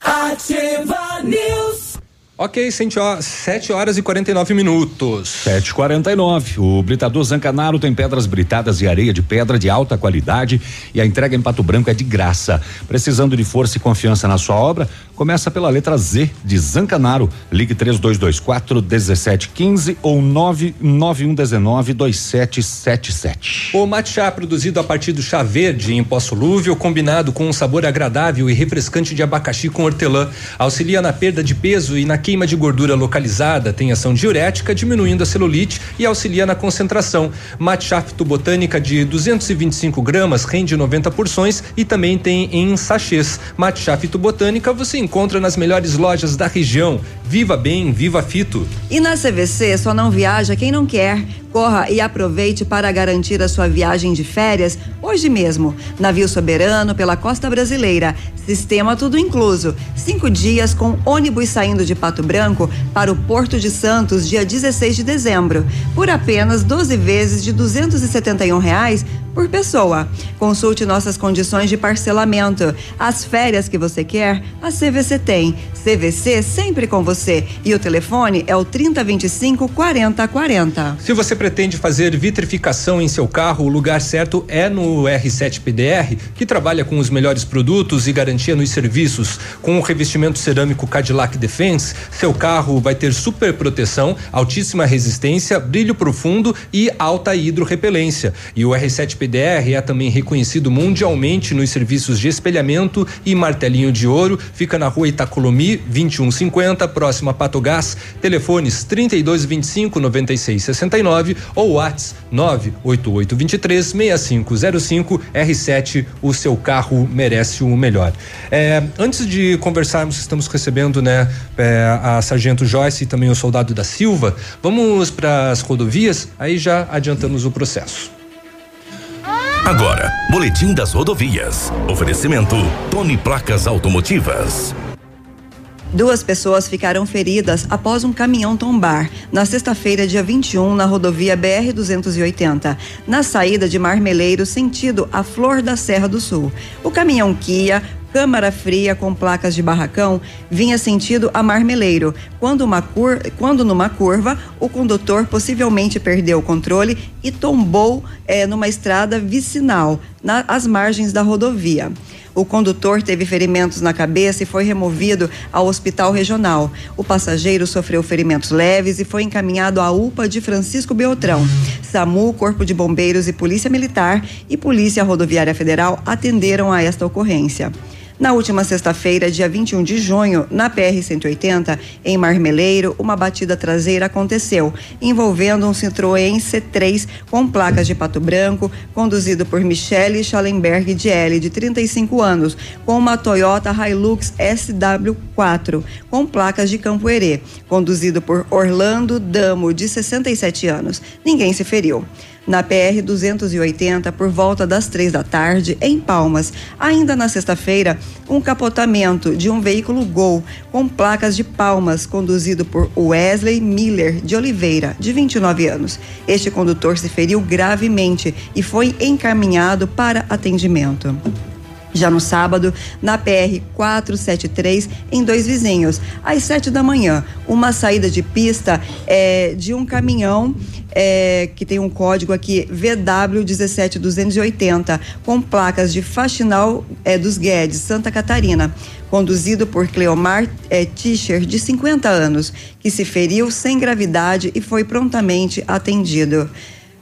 Ativa News. Ok, 7 horas e 49 minutos. 749. O Britador Zancanaro tem pedras britadas e areia de pedra de alta qualidade e a entrega em Pato Branco é de graça. Precisando de força e confiança na sua obra? Começa pela letra Z de Zancanaro. Ligue 3224 1715 ou 99119 2777. O matcha produzido a partir do chá verde em pó solúvel, combinado com um sabor agradável e refrescante de abacaxi com hortelã, auxilia na perda de peso e na queima de gordura localizada, tem ação diurética, diminuindo a celulite e auxilia na concentração. Matcha fitobotânica de 225 gramas rende 90 porções e também tem em sachês. Matcha fitobotânica você encontra nas melhores lojas da região. Viva bem, viva fito. E na CVC só não viaja quem não quer. Corra e aproveite para garantir a sua viagem de férias hoje mesmo. Navio soberano pela costa brasileira. Sistema tudo incluso. Cinco dias com ônibus saindo de Pato Branco para o Porto de Santos, dia 16 de dezembro. Por apenas 12 vezes de 271 reais por pessoa. Consulte nossas condições de parcelamento. As férias que você quer, a CVC tem. CVC sempre com você. E o telefone é o 3025 4040. Se você pretende fazer vitrificação em seu carro, o lugar certo é no R7 PDR, que trabalha com os melhores produtos e garantia nos serviços. Com o revestimento cerâmico Cadillac Defense, seu carro vai ter super proteção, altíssima resistência, brilho profundo e alta hidrorrepelência. E o R7 PDR é também reconhecido mundialmente nos serviços de espelhamento e martelinho de ouro. Fica na rua Itacolomi 2150, próximo próximo a Patogás, telefones 3225 9669 ou Whats 98823 6505 R7. O seu carro merece o melhor. É, antes de conversarmos, estamos recebendo, né, é, a Sargento Joyce e também o soldado da Silva. Vamos para as rodovias, aí já adiantamos o processo. Agora, Boletim das Rodovias. Oferecimento Tony Placas Automotivas. Duas pessoas ficaram feridas após um caminhão tombar na sexta-feira, dia 21, na rodovia BR-280, na saída de Marmeleiro, sentido a Flor da Serra do Sul. O caminhão Kia Câmara Fria com placas de barracão vinha sentido a Marmeleiro, quando, uma cur... quando numa curva o condutor possivelmente perdeu o controle e tombou eh, numa estrada vicinal, nas às margens da rodovia. O condutor teve ferimentos na cabeça e foi removido ao hospital regional. O passageiro sofreu ferimentos leves e foi encaminhado à UPA de Francisco Beltrão. SAMU, Corpo de Bombeiros e Polícia Militar e Polícia Rodoviária Federal atenderam a esta ocorrência. Na última sexta-feira, dia 21 de junho, na PR-180, em Marmeleiro, uma batida traseira aconteceu, envolvendo um Citroën C3 com placas de pato branco, conduzido por Michele Schallenberg de L, de 35 anos, com uma Toyota Hilux SW4, com placas de Campo Herê, conduzido por Orlando Damo, de 67 anos. Ninguém se feriu na PR 280 por volta das três da tarde em Palmas. Ainda na sexta-feira, um capotamento de um veículo Gol com placas de Palmas, conduzido por Wesley Miller de Oliveira, de 29 anos. Este condutor se feriu gravemente e foi encaminhado para atendimento. Já no sábado, na PR 473, em dois vizinhos, às sete da manhã, uma saída de pista é, de um caminhão é, que tem um código aqui VW 17280, com placas de Faxinal é, dos Guedes, Santa Catarina, conduzido por Cleomar é, Tischer, de 50 anos, que se feriu sem gravidade e foi prontamente atendido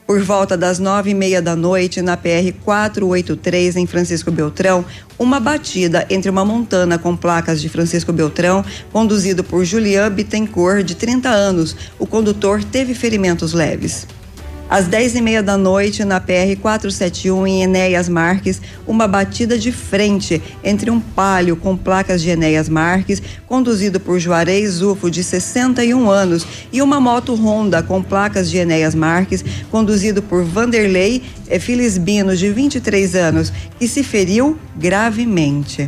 por volta das nove e meia da noite, na PR 483, em Francisco Beltrão, uma batida entre uma montana com placas de Francisco Beltrão, conduzido por Julian Bittencourt, de 30 anos. O condutor teve ferimentos leves. Às 10 e meia da noite, na PR 471, em Enéas Marques, uma batida de frente entre um palio com placas de Enéas Marques, conduzido por Juarez Ufo, de 61 anos, e uma moto Honda com placas de Enéas Marques, conduzido por Vanderlei Filisbino, de 23 anos, que se feriu gravemente.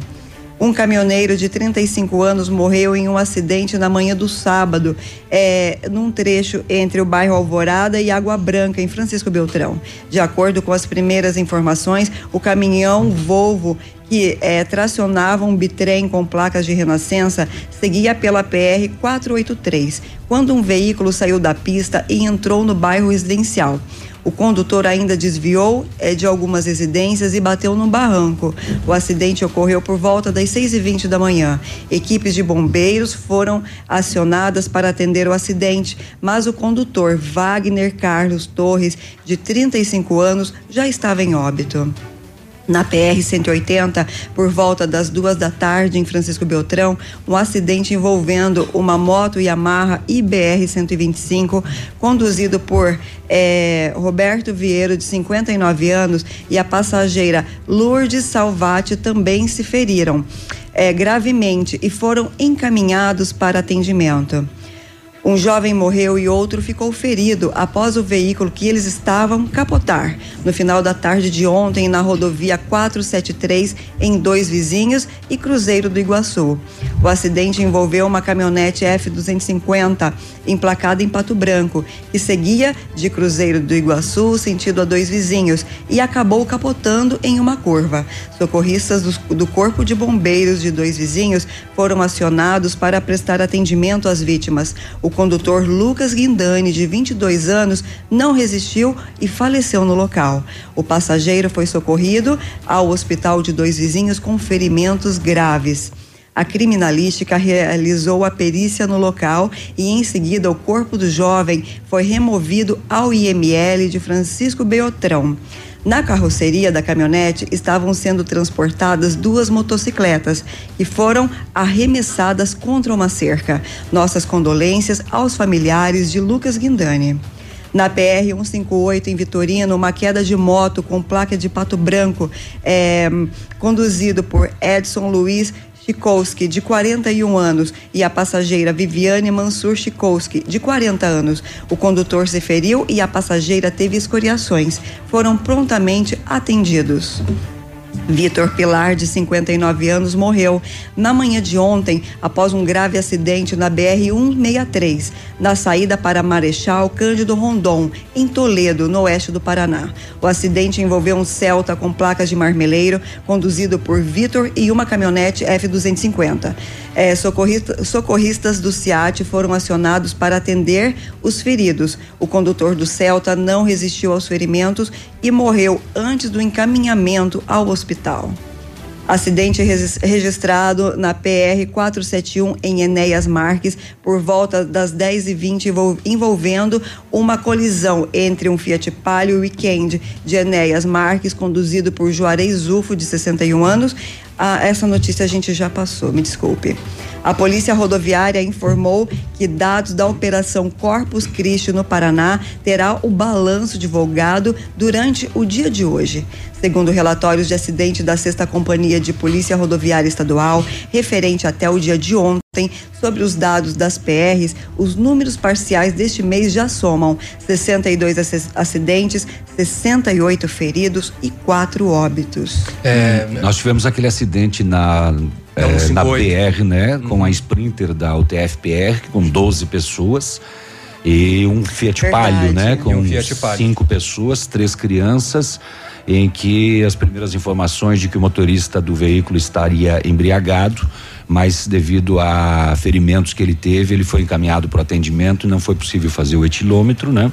Um caminhoneiro de 35 anos morreu em um acidente na manhã do sábado, é, num trecho entre o bairro Alvorada e Água Branca, em Francisco Beltrão. De acordo com as primeiras informações, o caminhão Volvo que é, tracionava um bitrem com placas de renascença seguia pela PR 483, quando um veículo saiu da pista e entrou no bairro residencial. O condutor ainda desviou é, de algumas residências e bateu num barranco. O acidente ocorreu por volta das 6 e 20 da manhã. Equipes de bombeiros foram acionadas para atender o acidente, mas o condutor Wagner Carlos Torres, de 35 anos, já estava em óbito na PR-180, por volta das duas da tarde, em Francisco Beltrão, um acidente envolvendo uma moto Yamaha IBR-125, conduzido por eh, Roberto Vieiro, de 59 anos, e a passageira Lourdes Salvati também se feriram eh, gravemente e foram encaminhados para atendimento. Um jovem morreu e outro ficou ferido após o veículo que eles estavam capotar no final da tarde de ontem na rodovia 473 em dois vizinhos e Cruzeiro do Iguaçu. O acidente envolveu uma caminhonete F250 emplacada em Pato Branco que seguia de Cruzeiro do Iguaçu sentido a dois vizinhos e acabou capotando em uma curva. Socorristas do, do Corpo de Bombeiros de dois vizinhos foram acionados para prestar atendimento às vítimas. O condutor Lucas Guindani, de 22 anos, não resistiu e faleceu no local. O passageiro foi socorrido ao hospital de dois vizinhos com ferimentos graves. A criminalística realizou a perícia no local e, em seguida, o corpo do jovem foi removido ao IML de Francisco Beltrão. Na carroceria da caminhonete estavam sendo transportadas duas motocicletas que foram arremessadas contra uma cerca. Nossas condolências aos familiares de Lucas Guindani. Na PR 158 em Vitorino, uma queda de moto com placa de pato branco, é, conduzido por Edson Luiz Chikowski, de 41 anos, e a passageira Viviane Mansur Chikowski, de 40 anos. O condutor se feriu e a passageira teve escoriações. Foram prontamente atendidos. Vitor Pilar, de 59 anos, morreu na manhã de ontem após um grave acidente na BR-163, na saída para Marechal Cândido Rondon, em Toledo, no oeste do Paraná. O acidente envolveu um Celta com placas de marmeleiro, conduzido por Vitor e uma caminhonete F-250. É, socorrista, socorristas do SIAT foram acionados para atender os feridos. O condutor do Celta não resistiu aos ferimentos e morreu antes do encaminhamento ao hospital. Acidente registrado na PR 471 em Enéas Marques por volta das 10h20, envolvendo uma colisão entre um Fiat Palio Weekend de Enéas Marques, conduzido por Juarez Zufo, de 61 anos. Ah, essa notícia a gente já passou, me desculpe. A Polícia Rodoviária informou que dados da Operação Corpus Christi no Paraná terá o balanço divulgado durante o dia de hoje. Segundo relatórios de acidente da Sexta Companhia de Polícia Rodoviária Estadual, referente até o dia de ontem, sobre os dados das PRs, os números parciais deste mês já somam 62 acidentes, 68 feridos e 4 óbitos. É, nós tivemos aquele acidente na é, na BR, né? Uhum. Com a Sprinter da UTF-PR, com 12 pessoas. E um Fiat Verdade, Palio, né? Com um cinco pessoas, três crianças, em que as primeiras informações de que o motorista do veículo estaria embriagado, mas devido a ferimentos que ele teve, ele foi encaminhado para atendimento e não foi possível fazer o etilômetro, né?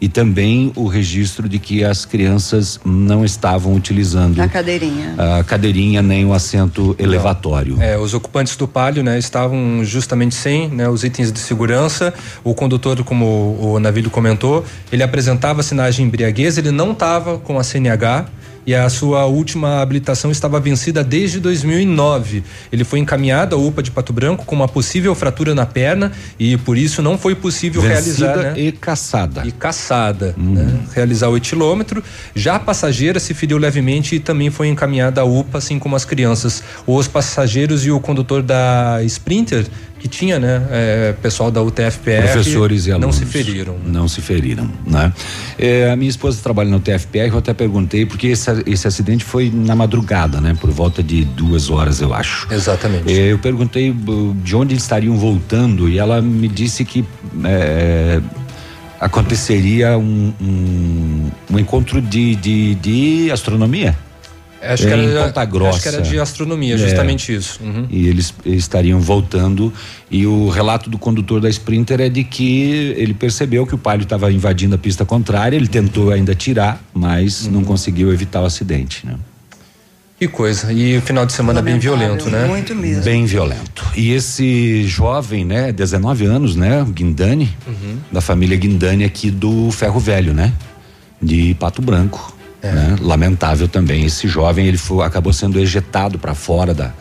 E também o registro de que as crianças não estavam utilizando a cadeirinha, a cadeirinha nem o assento elevatório. É, os ocupantes do palio, né, estavam justamente sem, né, os itens de segurança. O condutor, como o, o Navilho comentou, ele apresentava sinais de embriaguez, ele não estava com a CNH e a sua última habilitação estava vencida desde 2009. Ele foi encaminhado à UPA de Pato Branco com uma possível fratura na perna e por isso não foi possível vencida realizar. Né? E caçada. E caçada. Uhum. Né? Realizar o etilômetro. Já a passageira se feriu levemente e também foi encaminhada à UPA, assim como as crianças. Os passageiros e o condutor da Sprinter que tinha, né, é, pessoal da UTFPR, professores e alunos não se feriram. Né? Não se feriram, né? É, a minha esposa trabalha na UTFPR, eu até perguntei porque esse, esse acidente foi na madrugada, né? Por volta de duas horas, eu acho. Exatamente. É, eu perguntei de onde eles estariam voltando e ela me disse que é, aconteceria um, um, um encontro de, de, de astronomia. Acho, que era, Ponta Grossa. acho que era de astronomia, justamente é. isso. Uhum. E eles estariam voltando. E o relato do condutor da Sprinter é de que ele percebeu que o palio estava invadindo a pista contrária, ele tentou ainda tirar, mas uhum. não conseguiu evitar o acidente. Né? Que coisa. E o final de semana bem violento, né? Muito mesmo. Bem violento. E esse jovem, né, 19 anos, né, Guindani, uhum. da família Guindani aqui do Ferro Velho, né? De Pato Branco. É. Né? Lamentável também. Esse jovem ele foi, acabou sendo ejetado para fora da,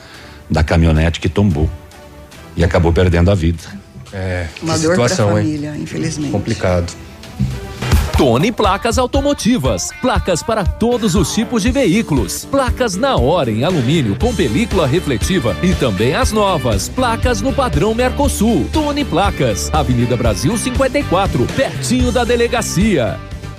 da caminhonete que tombou e acabou perdendo a vida. É, Uma que dor situação, família, hein? infelizmente. Complicado. Tony Placas Automotivas. Placas para todos os tipos de veículos. Placas na hora em alumínio com película refletiva e também as novas. Placas no padrão Mercosul. Tony Placas. Avenida Brasil 54, pertinho da delegacia.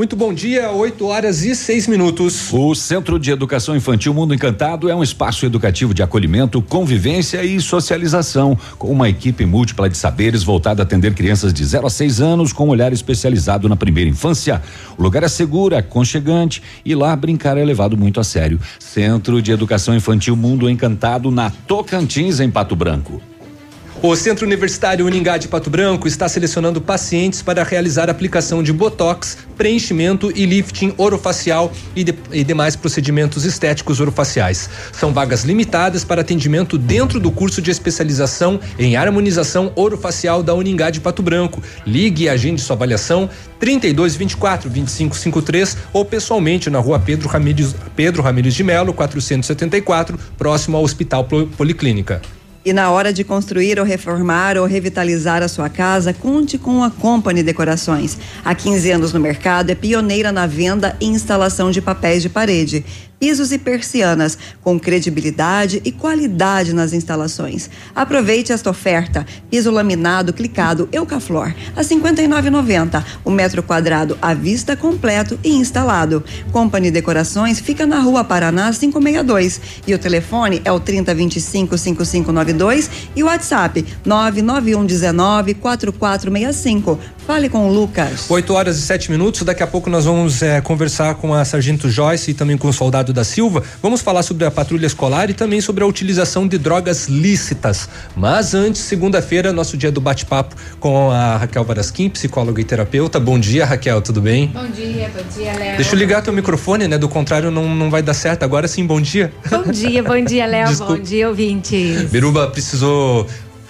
Muito bom dia, 8 horas e 6 minutos. O Centro de Educação Infantil Mundo Encantado é um espaço educativo de acolhimento, convivência e socialização, com uma equipe múltipla de saberes voltada a atender crianças de 0 a 6 anos com um olhar especializado na primeira infância. O lugar é seguro, aconchegante e lá brincar é levado muito a sério. Centro de Educação Infantil Mundo Encantado na Tocantins, em Pato Branco. O Centro Universitário Uningá de Pato Branco está selecionando pacientes para realizar aplicação de botox, preenchimento e lifting orofacial e, de, e, demais procedimentos estéticos orofaciais. São vagas limitadas para atendimento dentro do curso de especialização em harmonização orofacial da Uningá de Pato Branco. Ligue e agende sua avaliação 3224 2553 ou pessoalmente na rua Pedro Ramires, Pedro Ramires de Melo, 474, próximo ao Hospital Policlínica. E na hora de construir ou reformar ou revitalizar a sua casa, conte com a Company Decorações. Há 15 anos no mercado, é pioneira na venda e instalação de papéis de parede pisos e persianas, com credibilidade e qualidade nas instalações. Aproveite esta oferta. Piso laminado clicado Eucaflor a 59,90. O metro quadrado à vista completo e instalado. Company Decorações fica na Rua Paraná 562 e o telefone é o 3025 5592 e o WhatsApp 99119 4465. Fale com o Lucas. 8 horas e 7 minutos. Daqui a pouco nós vamos é, conversar com a Sargento Joyce e também com o soldado da Silva. Vamos falar sobre a patrulha escolar e também sobre a utilização de drogas lícitas. Mas antes, segunda-feira, nosso dia do bate-papo com a Raquel Varasquim, psicóloga e terapeuta. Bom dia, Raquel, tudo bem? Bom dia, bom dia, Léo. Deixa eu ligar teu microfone, né? Do contrário, não, não vai dar certo. Agora sim, bom dia. Bom dia, bom dia, Léo. bom dia, ouvintes. Biruba precisou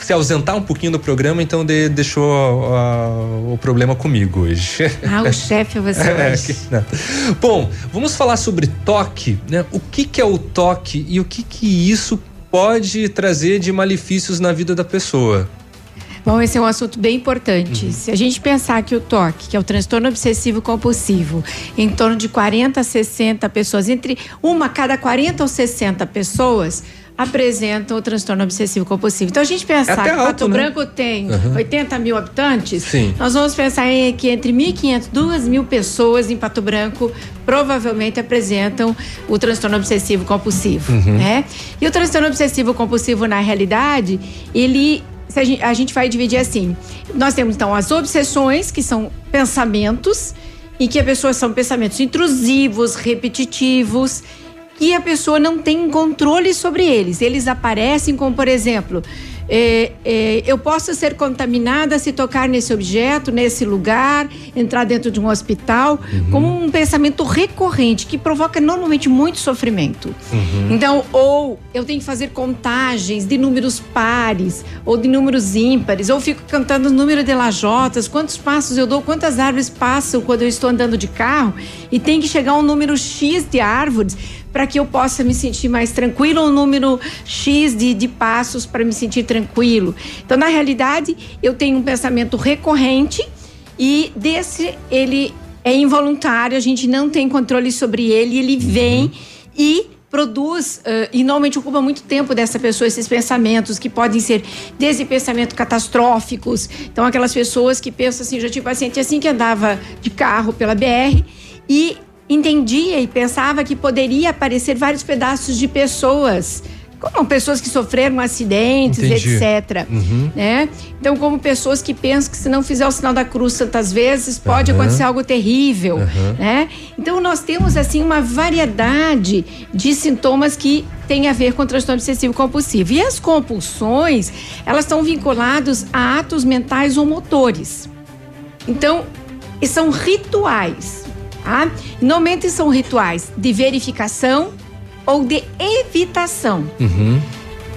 se ausentar um pouquinho do programa, então de, deixou uh, o problema comigo hoje. Ah, o chefe é você é, hoje. Que, Bom, vamos falar sobre toque, né? O que que é o toque e o que que isso pode trazer de malefícios na vida da pessoa? Bom, esse é um assunto bem importante. Uhum. Se a gente pensar que o TOC, que é o transtorno obsessivo compulsivo, em torno de 40 a 60 pessoas, entre uma a cada 40 ou 60 pessoas, apresentam o transtorno obsessivo compulsivo. Então a gente pensar é que alto, Pato né? Branco tem uhum. 80 mil habitantes, Sim. nós vamos pensar em que entre 1.500 e 2 mil pessoas em Pato Branco provavelmente apresentam o transtorno obsessivo compulsivo, uhum. né? E o transtorno obsessivo compulsivo na realidade, ele a gente, a gente vai dividir assim. Nós temos então as obsessões, que são pensamentos, e que a pessoa são pensamentos intrusivos, repetitivos e a pessoa não tem controle sobre eles. Eles aparecem como, por exemplo, é, é, eu posso ser contaminada se tocar nesse objeto, nesse lugar, entrar dentro de um hospital, uhum. como um pensamento recorrente que provoca normalmente muito sofrimento. Uhum. Então, ou eu tenho que fazer contagens de números pares ou de números ímpares, ou fico cantando o número de lajotas, quantos passos eu dou, quantas árvores passam quando eu estou andando de carro, e tem que chegar um número X de árvores para que eu possa me sentir mais tranquilo, um número X de, de passos para me sentir tranquilo. Então, na realidade, eu tenho um pensamento recorrente e desse ele é involuntário, a gente não tem controle sobre ele, ele vem uhum. e produz uh, e normalmente ocupa muito tempo dessa pessoa esses pensamentos que podem ser desde pensamento catastróficos. Então aquelas pessoas que pensam assim, já tive paciente assim que andava de carro pela BR e entendia e pensava que poderia aparecer vários pedaços de pessoas como pessoas que sofreram acidentes, Entendi. etc. Uhum. Né? Então, como pessoas que pensam que se não fizer o sinal da cruz tantas vezes, pode uhum. acontecer algo terrível. Uhum. Né? Então, nós temos assim uma variedade de sintomas que tem a ver com o transtorno obsessivo compulsivo. E as compulsões, elas estão vinculadas a atos mentais ou motores. Então, são rituais Tá? Normalmente são rituais de verificação ou de evitação. Uhum.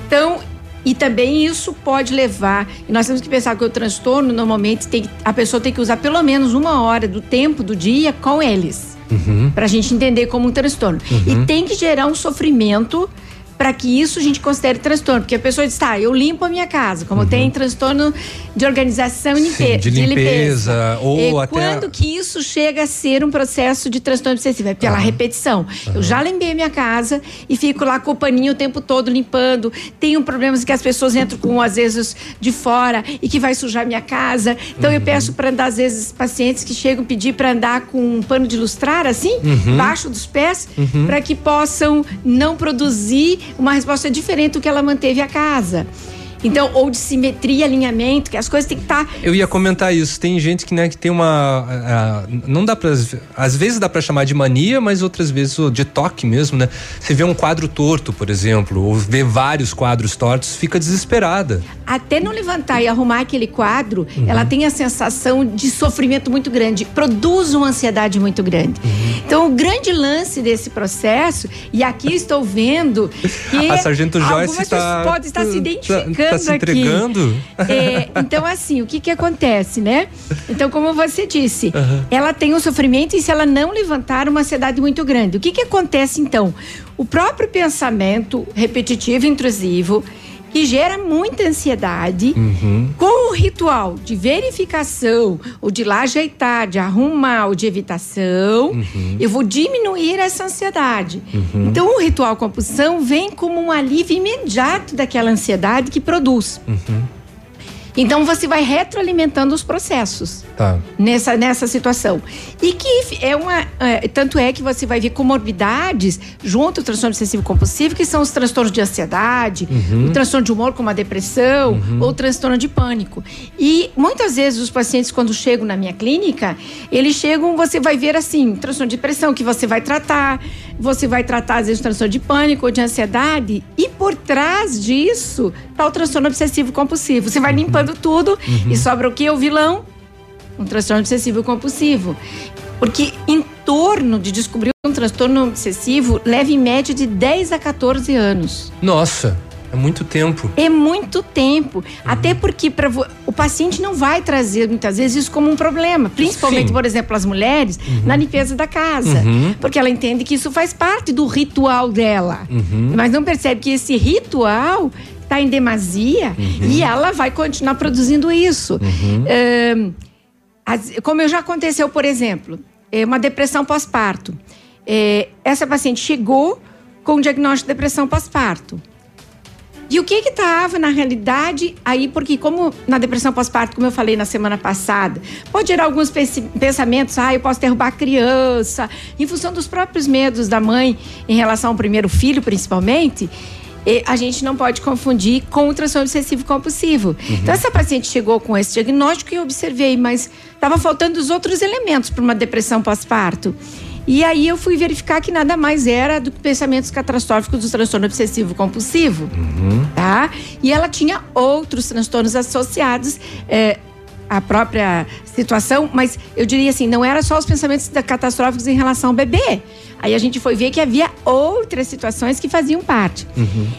Então, e também isso pode levar. E nós temos que pensar que o transtorno, normalmente, tem, a pessoa tem que usar pelo menos uma hora do tempo do dia com eles. Uhum. Para a gente entender como um transtorno. Uhum. E tem que gerar um sofrimento para que isso a gente considere transtorno. Porque a pessoa diz, tá, eu limpo a minha casa, como tem transtorno de organização e limpe Uhum. Sim, de limpeza, ou É, até- Quando que isso chega a ser um processo de transtorno obsessivo? É pela repetição. Eu já limpei a minha casa e fico lá com o paninho o tempo todo limpando. Tenho problemas que as pessoas entram com, às vezes, de fora e que vai sujar minha casa. Então eu peço para andar, às vezes, pacientes que chegam pedir para andar com um pano de lustrar, assim, Uhum. baixo dos pés, Uhum. para que possam não produzir uma resposta diferente do que ela manteve a casa. Então, ou de simetria e alinhamento, que as coisas têm que estar Eu ia comentar isso. Tem gente que, né, que tem uma. ah, não dá pra. Às vezes dá pra chamar de mania, mas outras vezes oh, de toque mesmo, né? Você vê um quadro torto, por exemplo, ou vê vários quadros tortos, fica desesperada. até não levantar e arrumar aquele quadro, Uhum. ela tem a sensação de sofrimento muito grande, produz uma ansiedade muito grande. Uhum. Então, o grande lance desse processo, e aqui estou vendo que A Sargento Joyce tá- pessoas podem estar se tá- identificando tá se aqui. entregando? É, então, assim, o que que acontece, né? Então, como você disse, Aham. ela tem um sofrimento e se ela não levantar, uma ansiedade muito grande. O que que acontece, então? O próprio pensamento repetitivo e intrusivo, que gera muita ansiedade, com o ritual de verificação, ou de lá ajeitar, de arrumar, ou de evitação, eu vou diminuir essa ansiedade. Uhum. Então, o ritual compulsão vem como um alívio imediato daquela ansiedade que produz. Então, você vai retroalimentando os processos Tá. nessa, nessa situação. E que é uma. é, tanto é que você vai ver comorbidades junto ao transtorno obsessivo compulsivo, que são os transtornos de ansiedade, Uhum. o transtorno de humor, como a depressão, ou o transtorno de pânico. E muitas vezes os pacientes, quando chegam na minha clínica, eles chegam, você vai ver assim, transtorno de depressão, que você vai tratar, você vai tratar, às vezes, o transtorno de pânico ou de ansiedade, e por trás disso está o transtorno obsessivo compulsivo. Você vai limpando tudo Uhum. e sobra o que? O vilão um transtorno obsessivo compulsivo. Porque em torno de descobrir um transtorno obsessivo leva em média de 10 a 14 anos. Nossa, é muito tempo. É muito tempo. Até porque pra o paciente não vai trazer muitas vezes isso como um problema. Principalmente, Sim. por exemplo, as mulheres na limpeza da casa. Uhum. Porque ela entende que isso faz parte do ritual dela. Uhum. Mas não percebe que esse ritual está em demasia e ela vai continuar produzindo isso. Ahn, as- como eu já aconteceu, por exemplo, é uma depressão pós-parto. É, essa paciente chegou com o diagnóstico de depressão pós-parto. E o que que estava na realidade aí, porque como na depressão pós-parto, como eu falei na semana passada, pode gerar alguns pensamentos, ah, eu posso derrubar a criança, em função dos próprios medos da mãe em relação ao primeiro filho, principalmente, a gente não pode confundir com o transtorno obsessivo compulsivo. Uhum. Então essa paciente chegou com esse diagnóstico e eu observei, mas estava faltando os outros elementos para uma depressão pós-parto. E aí eu fui verificar que nada mais era do que pensamentos catastróficos do transtorno obsessivo compulsivo, tá? E ela tinha outros transtornos associados é, à própria situação, mas eu diria assim, não era só os pensamentos catastróficos em relação ao bebê. Aí a gente foi ver que havia outras situações que faziam parte.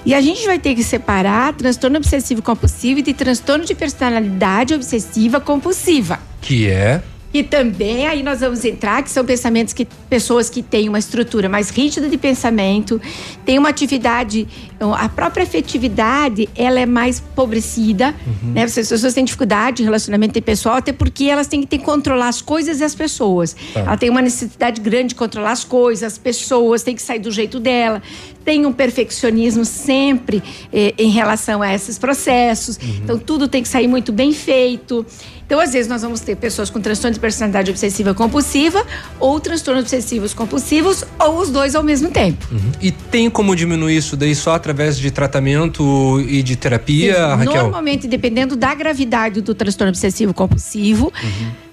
E a gente vai ter que separar transtorno obsessivo compulsivo de transtorno de personalidade obsessiva compulsiva. Que é. E também aí nós vamos entrar, que são pensamentos que pessoas que têm uma estrutura mais rígida de pensamento, têm uma atividade, a própria afetividade, ela é mais empobrecida, né? As pessoas têm dificuldade em relacionamento pessoal, até porque elas têm que ter, controlar as coisas e as pessoas. Tá. Ela tem uma necessidade grande de controlar as coisas, as pessoas, tem que sair do jeito dela. Tem um perfeccionismo sempre eh, em relação a esses processos. Então, tudo tem que sair muito bem feito. Então, às vezes, nós vamos ter pessoas com transtorno de personalidade obsessiva compulsiva ou transtornos obsessivos compulsivos, ou os dois ao mesmo tempo. E tem como diminuir isso daí só através de tratamento e de terapia, Sim, Raquel? Normalmente, dependendo da gravidade do transtorno obsessivo compulsivo,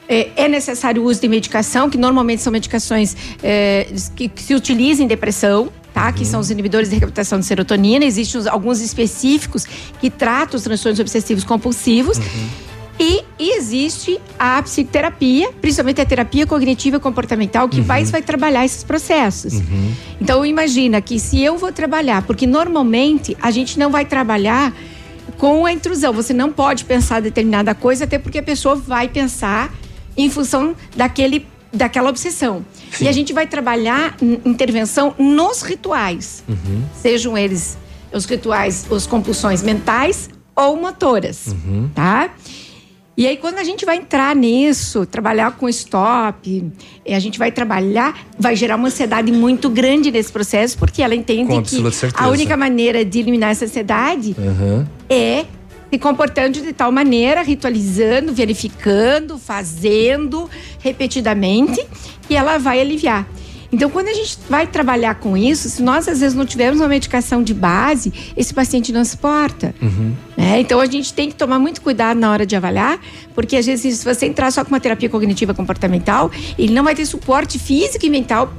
é, é necessário o uso de medicação, que normalmente são medicações é, que, que se utilizam em depressão. Tá, que são os inibidores de recaptação de serotonina. Existem alguns específicos que tratam os transtornos obsessivos compulsivos. E existe a psicoterapia, principalmente a terapia cognitiva comportamental, que vai, vai trabalhar esses processos. Então imagina que se eu vou trabalhar, porque normalmente a gente não vai trabalhar com a intrusão. Você não pode pensar determinada coisa, até porque a pessoa vai pensar em função daquele, daquela obsessão. E a gente vai trabalhar in- intervenção nos rituais, sejam eles os rituais, as compulsões mentais ou motoras, Uhum. tá? E aí, quando a gente vai entrar nisso, trabalhar com stop, eh, a gente vai trabalhar, vai gerar uma ansiedade muito grande nesse processo, porque ela entende Com que certeza. a única maneira de eliminar essa ansiedade Aham. é se comportando de tal maneira, ritualizando, verificando, fazendo repetidamente, e ela vai aliviar. Então, quando a gente vai trabalhar com isso, se nós às vezes não tivermos uma medicação de base, esse paciente não suporta. né? Então, a gente tem que tomar muito cuidado na hora de avaliar, porque às vezes, se você entrar só com uma terapia cognitiva comportamental, ele não vai ter suporte físico e mental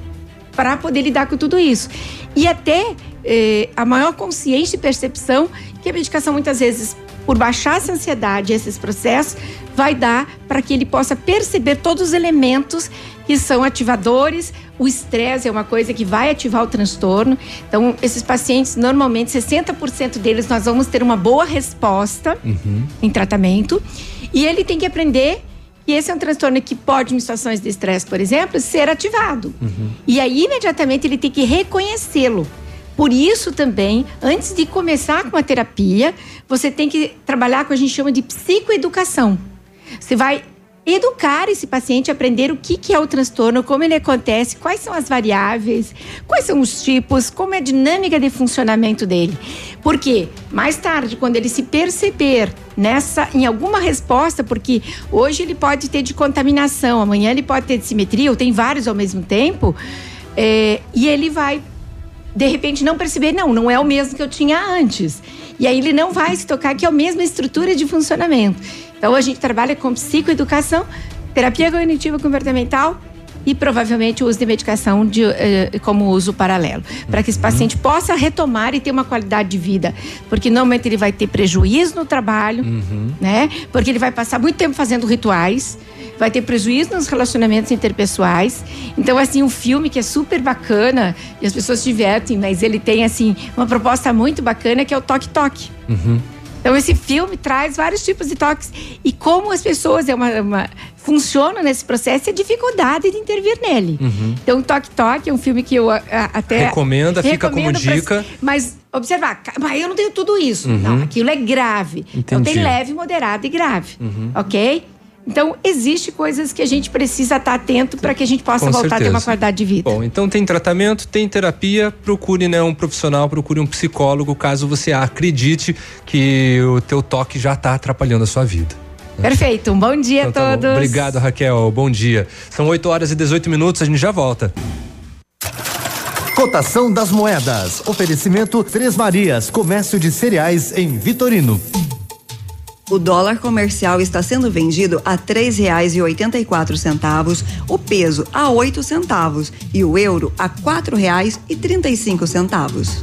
para poder lidar com tudo isso. E até eh, a maior consciência e percepção que a medicação muitas vezes, por baixar essa ansiedade, esses processos, vai dar para que ele possa perceber todos os elementos que são ativadores. O estresse é uma coisa que vai ativar o transtorno. Então, esses pacientes, normalmente, 60% deles, nós vamos ter uma boa resposta em tratamento. E ele tem que aprender que esse é um transtorno que pode, em situações de estresse, por exemplo, ser ativado. E aí, imediatamente, ele tem que reconhecê-lo. Por isso também, antes de começar com a terapia, você tem que trabalhar com o que a gente chama de psicoeducação. Você vai educar esse paciente, aprender o que, que é o transtorno, como ele acontece, quais são as variáveis, quais são os tipos, como é a dinâmica de funcionamento dele. Porque mais tarde, quando ele se perceber nessa, em alguma resposta, porque hoje ele pode ter de contaminação, amanhã ele pode ter de simetria, ou tem vários ao mesmo tempo, é, e ele vai de repente não perceber, não, não é o mesmo que eu tinha antes. E aí ele não vai se tocar que é a mesma estrutura de funcionamento. Então a gente trabalha com psicoeducação, terapia cognitiva comportamental e provavelmente o uso de medicação de, eh, como uso paralelo, para que esse paciente possa retomar e ter uma qualidade de vida, porque normalmente ele vai ter prejuízo no trabalho, né? Porque ele vai passar muito tempo fazendo rituais, vai ter prejuízo nos relacionamentos interpessoais. Então, assim, um filme que é super bacana e as pessoas se divertem, mas ele tem, assim, uma proposta muito bacana que é o Toque Toque. Então, esse filme traz vários tipos de toques e como as pessoas é uma, uma- funcionam nesse processo e a dificuldade de intervir nele. Então, Toque Toque é um filme que eu a- a- até. Recomenda, fica como pra- dica. mas observar, mas eu não tenho tudo isso. Uhum. Não, aquilo é grave. Então, tem Entendi. leve, moderado e grave. Uhum. Ok? Então, existe coisas que a gente precisa estar atento para que a gente possa Com voltar a ter uma certeza. qualidade de vida. Bom, então tem tratamento, tem terapia, procure né, um profissional, procure um psicólogo, caso você acredite que o teu toque já está atrapalhando a sua vida. Perfeito. Um bom dia Então tá a bom. todos. Obrigado, Raquel. Bom dia. São 8 horas e 18 minutos, a gente já volta. Cotação das moedas. Oferecimento Três Marias, comércio de cereais em Vitorino. O dólar comercial está sendo vendido a três reais e oitenta e quatro centavos, o peso a oito centavos e o euro a quatro reais e trinta e cinco centavos.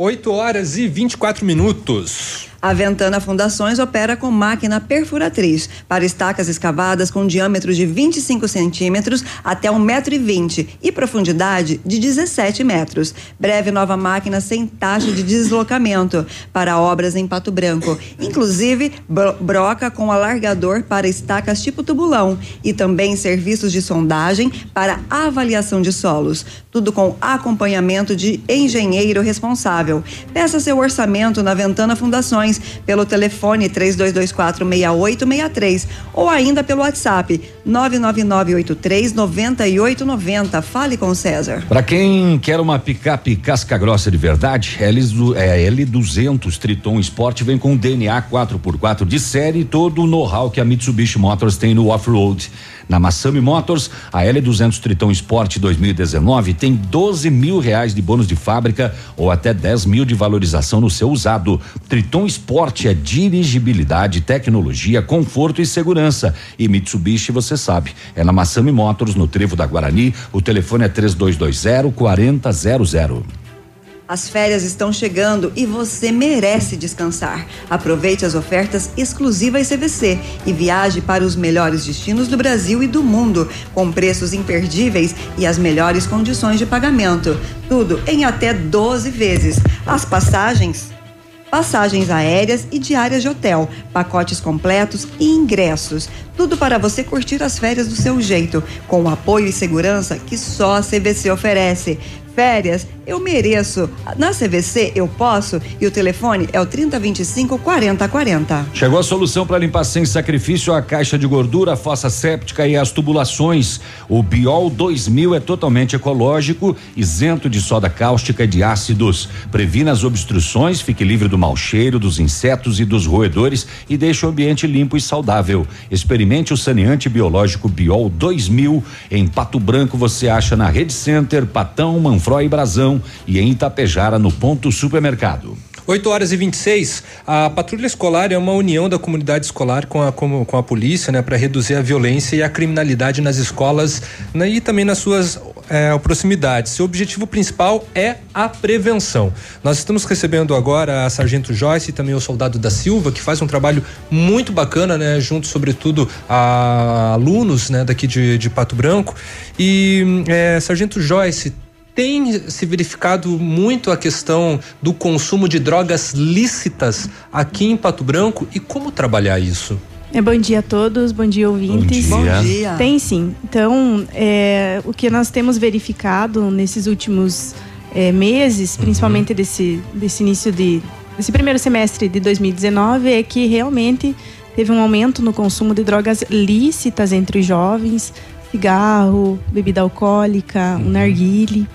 8 horas e 24 minutos. A Ventana Fundações opera com máquina perfuratriz para estacas escavadas com diâmetro de 25 centímetros até 1,20m e profundidade de 17 metros. Breve nova máquina sem taxa de deslocamento para obras em Pato Branco. Inclusive, bro- broca com alargador para estacas tipo tubulão e também serviços de sondagem para avaliação de solos. Tudo com acompanhamento de engenheiro responsável. Peça seu orçamento na Ventana Fundações informações pelo telefone 32246863 ou ainda pelo WhatsApp 999839890. Fale com o César. Para quem quer uma picape casca grossa de verdade, L, é, L200 Triton Sport vem com DNA 4x4 de série e todo o know-how que a Mitsubishi Motors tem no off-road. Na Massami Motors, a L200 Triton Sport 2019 tem 12 mil reais de bônus de fábrica ou até 10 mil de valorização no seu usado. Triton Sport é dirigibilidade, tecnologia, conforto e segurança. E Mitsubishi, você sabe, é na Massami Motors, no Trevo da Guarani. O telefone é 3220 4000. As férias estão chegando e você merece descansar. Aproveite as ofertas exclusivas CVC e viaje para os melhores destinos do Brasil e do mundo, com preços imperdíveis e as melhores condições de pagamento. Tudo em até 12 vezes. As passagens passagens aéreas e diárias de hotel, pacotes completos e ingressos. Tudo para você curtir as férias do seu jeito, com o apoio e segurança que só a CVC oferece. Férias, eu mereço. Na CVC eu posso e o telefone é o 3025 4040. Chegou a solução para limpar sem sacrifício a caixa de gordura, a fossa séptica e as tubulações. O Biol 2000 é totalmente ecológico, isento de soda cáustica e de ácidos. Previna as obstruções, fique livre do mau cheiro, dos insetos e dos roedores e deixe o ambiente limpo e saudável. Experimente o saneante biológico Biol 2000. Em Pato Branco você acha na Rede Center, Patão, Manfroy e Brasão e em Itapejara no Ponto Supermercado. 8 horas e 26. A patrulha escolar é uma união da comunidade escolar com a, com, com a polícia, né, para reduzir a violência e a criminalidade nas escolas né, e também nas suas é, proximidades. Seu objetivo principal é a prevenção. Nós estamos recebendo agora a Sargento Joyce e também o Soldado da Silva, que faz um trabalho muito bacana, né, junto, sobretudo, a alunos né, daqui de, de Pato Branco. E é, Sargento Joyce tem se verificado muito a questão do consumo de drogas lícitas aqui em Pato Branco e como trabalhar isso? É, bom dia a todos, bom dia ouvintes. Bom dia. Bom dia. Tem sim. Então, é, o que nós temos verificado nesses últimos é, meses, Uhum. principalmente desse, desse início de. desse primeiro semestre de 2019, é que realmente teve um aumento no consumo de drogas lícitas entre os jovens. Cigarro, bebida alcoólica, um narguile.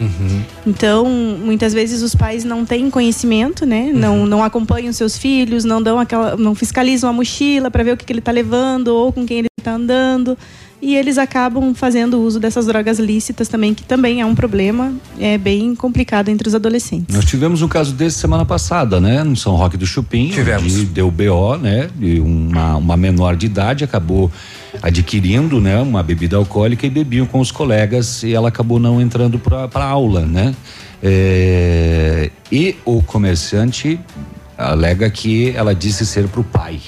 Então, muitas vezes os pais não têm conhecimento, né? Não, não acompanham seus filhos, não dão aquela, não fiscalizam a mochila para ver o que, que ele está levando ou com quem ele está andando. E eles acabam fazendo uso dessas drogas lícitas também, que também é um problema, é bem complicado entre os adolescentes. Nós tivemos um caso desse semana passada, né? No São Roque do Chupim. Tivemos. onde Deu BO, né? De uma, uma menor de idade acabou adquirindo, né? Uma bebida alcoólica e bebiam com os colegas e ela acabou não entrando para a aula, né? É, e o comerciante alega que ela disse ser para o pai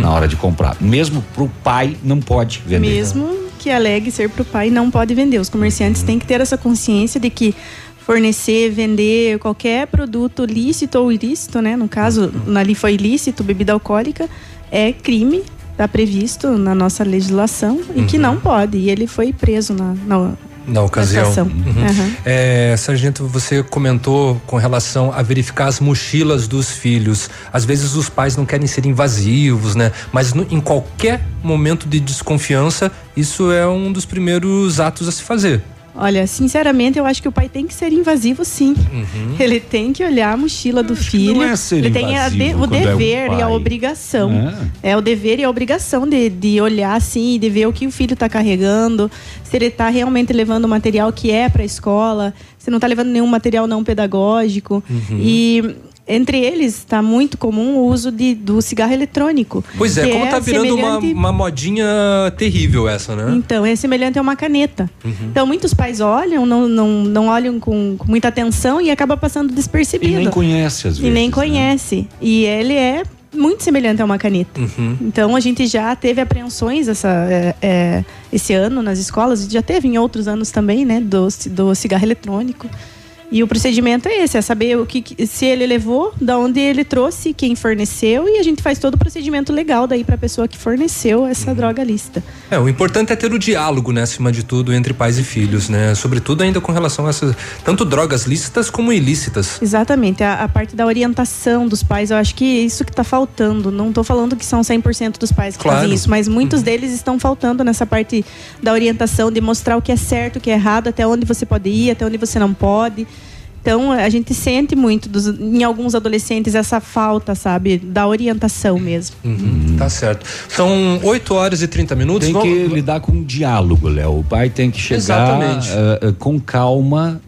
na hora de comprar. Mesmo para o pai não pode vender. Mesmo que alegue ser para o pai, não pode vender. Os comerciantes têm que ter essa consciência de que fornecer, vender qualquer produto lícito ou ilícito, né? No caso, ali foi ilícito, bebida alcoólica, é crime, está previsto na nossa legislação e que não pode. E ele foi preso na, na, Na ocasião. Uhum. Aham. É, Sargento, você comentou com relação a verificar as mochilas dos filhos. Às vezes os pais não querem ser invasivos, né? Mas no- em qualquer momento de desconfiança, isso é um dos primeiros atos a se fazer. Olha, sinceramente, eu acho que o pai tem que ser invasivo, sim. Ele tem que olhar a mochila do filho. é ele tem a de- o quando é dever e a obrigação. É. o dever e a obrigação de, de olhar assim e de ver o que o filho está carregando, se ele está realmente levando o material que é para a escola, se não está levando nenhum material não pedagógico. Uhum. E entre eles está muito comum o uso de, do cigarro eletrônico. Pois é, como tá virando uma, semelhante- uma modinha terrível essa, né? então, é semelhante a uma caneta. Uhum. Então, muitos pais olham, não, não, não olham com, com muita atenção e acaba passando E despercebido. nem conhece às E vezes. nem né? conhece. E ele é muito semelhante a uma caneta. Uhum. Então, a gente já teve apreensões essa, é, é, esse ano nas escolas, já teve em outros anos também, né, do, do cigarro eletrônico. E o procedimento é esse, é saber o que se ele levou, da onde ele trouxe, quem forneceu e a gente faz todo o procedimento legal daí para a pessoa que forneceu essa Uhum. droga lícita. É, o importante é ter o diálogo, né, acima de tudo, entre pais e filhos, né? Sobretudo ainda com relação a essas tanto drogas lícitas como ilícitas. Exatamente, a, a parte da orientação dos pais, eu acho que é isso que está faltando. Não estou falando que são 100% dos pais que Claro. fazem isso, mas muitos deles estão faltando nessa parte da orientação, de mostrar o que é certo, o que é errado, até onde você pode ir, até onde você não pode. Então, a gente sente muito dos- em alguns adolescentes essa falta, sabe, da orientação mesmo. Uhum, Tá certo. São 8 horas e 30 minutos. Tem Vamos- que lidar com um diálogo, Léo. O pai tem que chegar eh, com calma.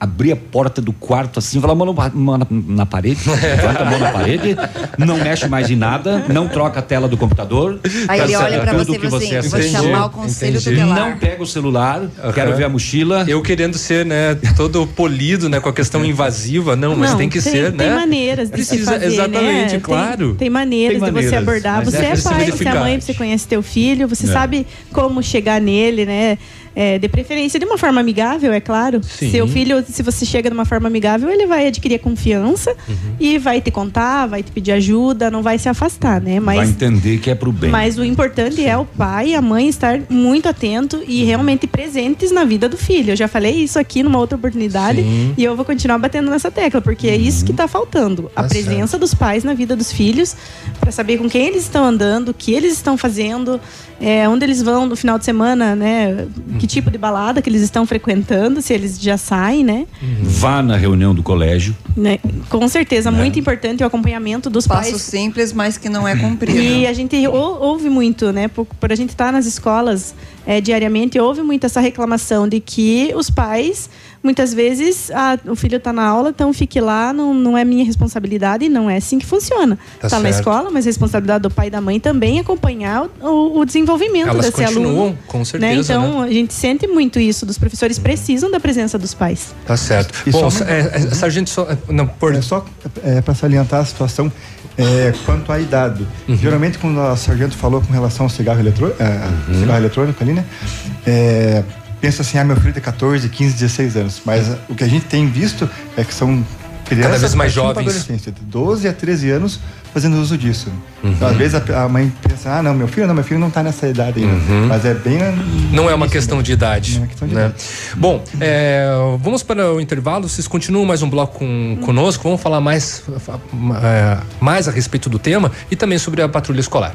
Abrir a porta do quarto assim, falar, mano, mão na, parede, levanta a mão na parede, não mexe mais em nada, não troca a tela do computador. Aí ele tá olha pra tudo você e fala assim, você vou chamar o conselho Entendi. tutelar. Não pega o celular, quero Aham. ver a mochila. Eu querendo ser, né, todo polido, né, com a questão invasiva, não, mas Não, tem que ser, tem né? maneiras de se Precisa- fazer, Exatamente, né? claro. Tem, tem maneiras Tem de você maneiras, abordar. mas Você é é, pai, você é mãe, você conhece teu filho, você É. sabe como chegar nele, né? É, de preferência de uma forma amigável, é claro. Sim. Seu filho, se você chega de uma forma amigável, ele vai adquirir confiança Uhum. e vai te contar, vai te pedir ajuda, não vai se afastar, né? Vai Mas entender que é pro bem. mas o importante é o pai e a mãe estar muito atento e realmente presentes na vida do filho. Eu já falei isso aqui numa outra oportunidade Sim. e eu vou continuar batendo nessa tecla, porque é isso que está faltando. a Tá presença dos pais na vida dos filhos, para saber com quem eles estão andando, o que eles estão fazendo, é, onde eles vão no final de semana, né? Que tipo de balada que eles estão frequentando, se eles já saem, né? Vá na reunião do colégio. Né? Com certeza, muito importante o acompanhamento dos Passo pais. simples, mas que não é cumprido. E a gente ou- ouve muito, né? Por, por a gente estar nas escolas é, diariamente, ouve muito essa reclamação de que os pais, muitas vezes, ah, o filho está na aula, então fique lá, não, não é minha responsabilidade, e não é assim que funciona. Tá Está na certo. escola, mas a responsabilidade do pai e da mãe também é acompanhar o, o desenvolvimento Elas desse continuam, aluno. com Né? certeza, Então, a gente sente muito isso, dos professores precisam da presença dos pais. Tá certo. E Bom, só é, é, sargento, só, não, por, É só é, para salientar a situação é, quanto à idade. Geralmente, quando a sargento falou com relação ao cigarro, eletrô é, cigarro eletrônico ali, né? é, pensa assim, ah, meu filho tem 14, 15, 16 anos. Mas ah, o que a gente tem visto é que são crianças Cada vez mais jovens. de 12 a 13 anos fazendo uso disso. Uhum. Então, às vezes a, a mãe pensa, ah, não, meu filho não, meu filho não tá nessa idade ainda. Mas é bem... na- Não é uma questão de idade. Não é uma questão de né? idade. Bom, é, vamos para o intervalo. Vocês continuam mais um bloco com, conosco. Vamos falar mais, é, mais a respeito do tema e também sobre a patrulha escolar.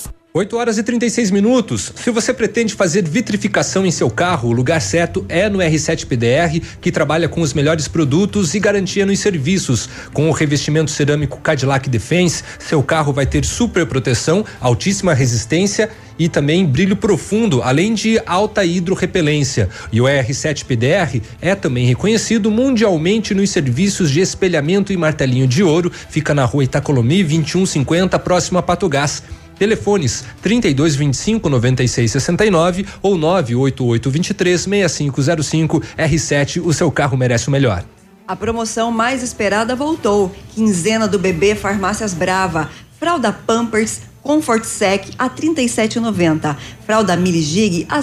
8 horas e 36 minutos. Se você pretende fazer vitrificação em seu carro, o lugar certo é no R7 PDR, que trabalha com os melhores produtos e garantia nos serviços. Com o revestimento cerâmico Cadillac Defense, seu carro vai ter super proteção, altíssima resistência e também brilho profundo, além de alta hidrorrepelência. E o R7 PDR é também reconhecido mundialmente nos serviços de espelhamento e martelinho de ouro. Fica na rua Itacolomi 2150, próximo a Pato Gás. Telefones 3225 9669 ou 988 23 6505 R7, o seu carro merece o melhor. A promoção mais esperada voltou. Quinzena do bebê Farmácias Brava. Fralda Pampers Comfort Sec a 37,90. Fralda Mili Gig, a,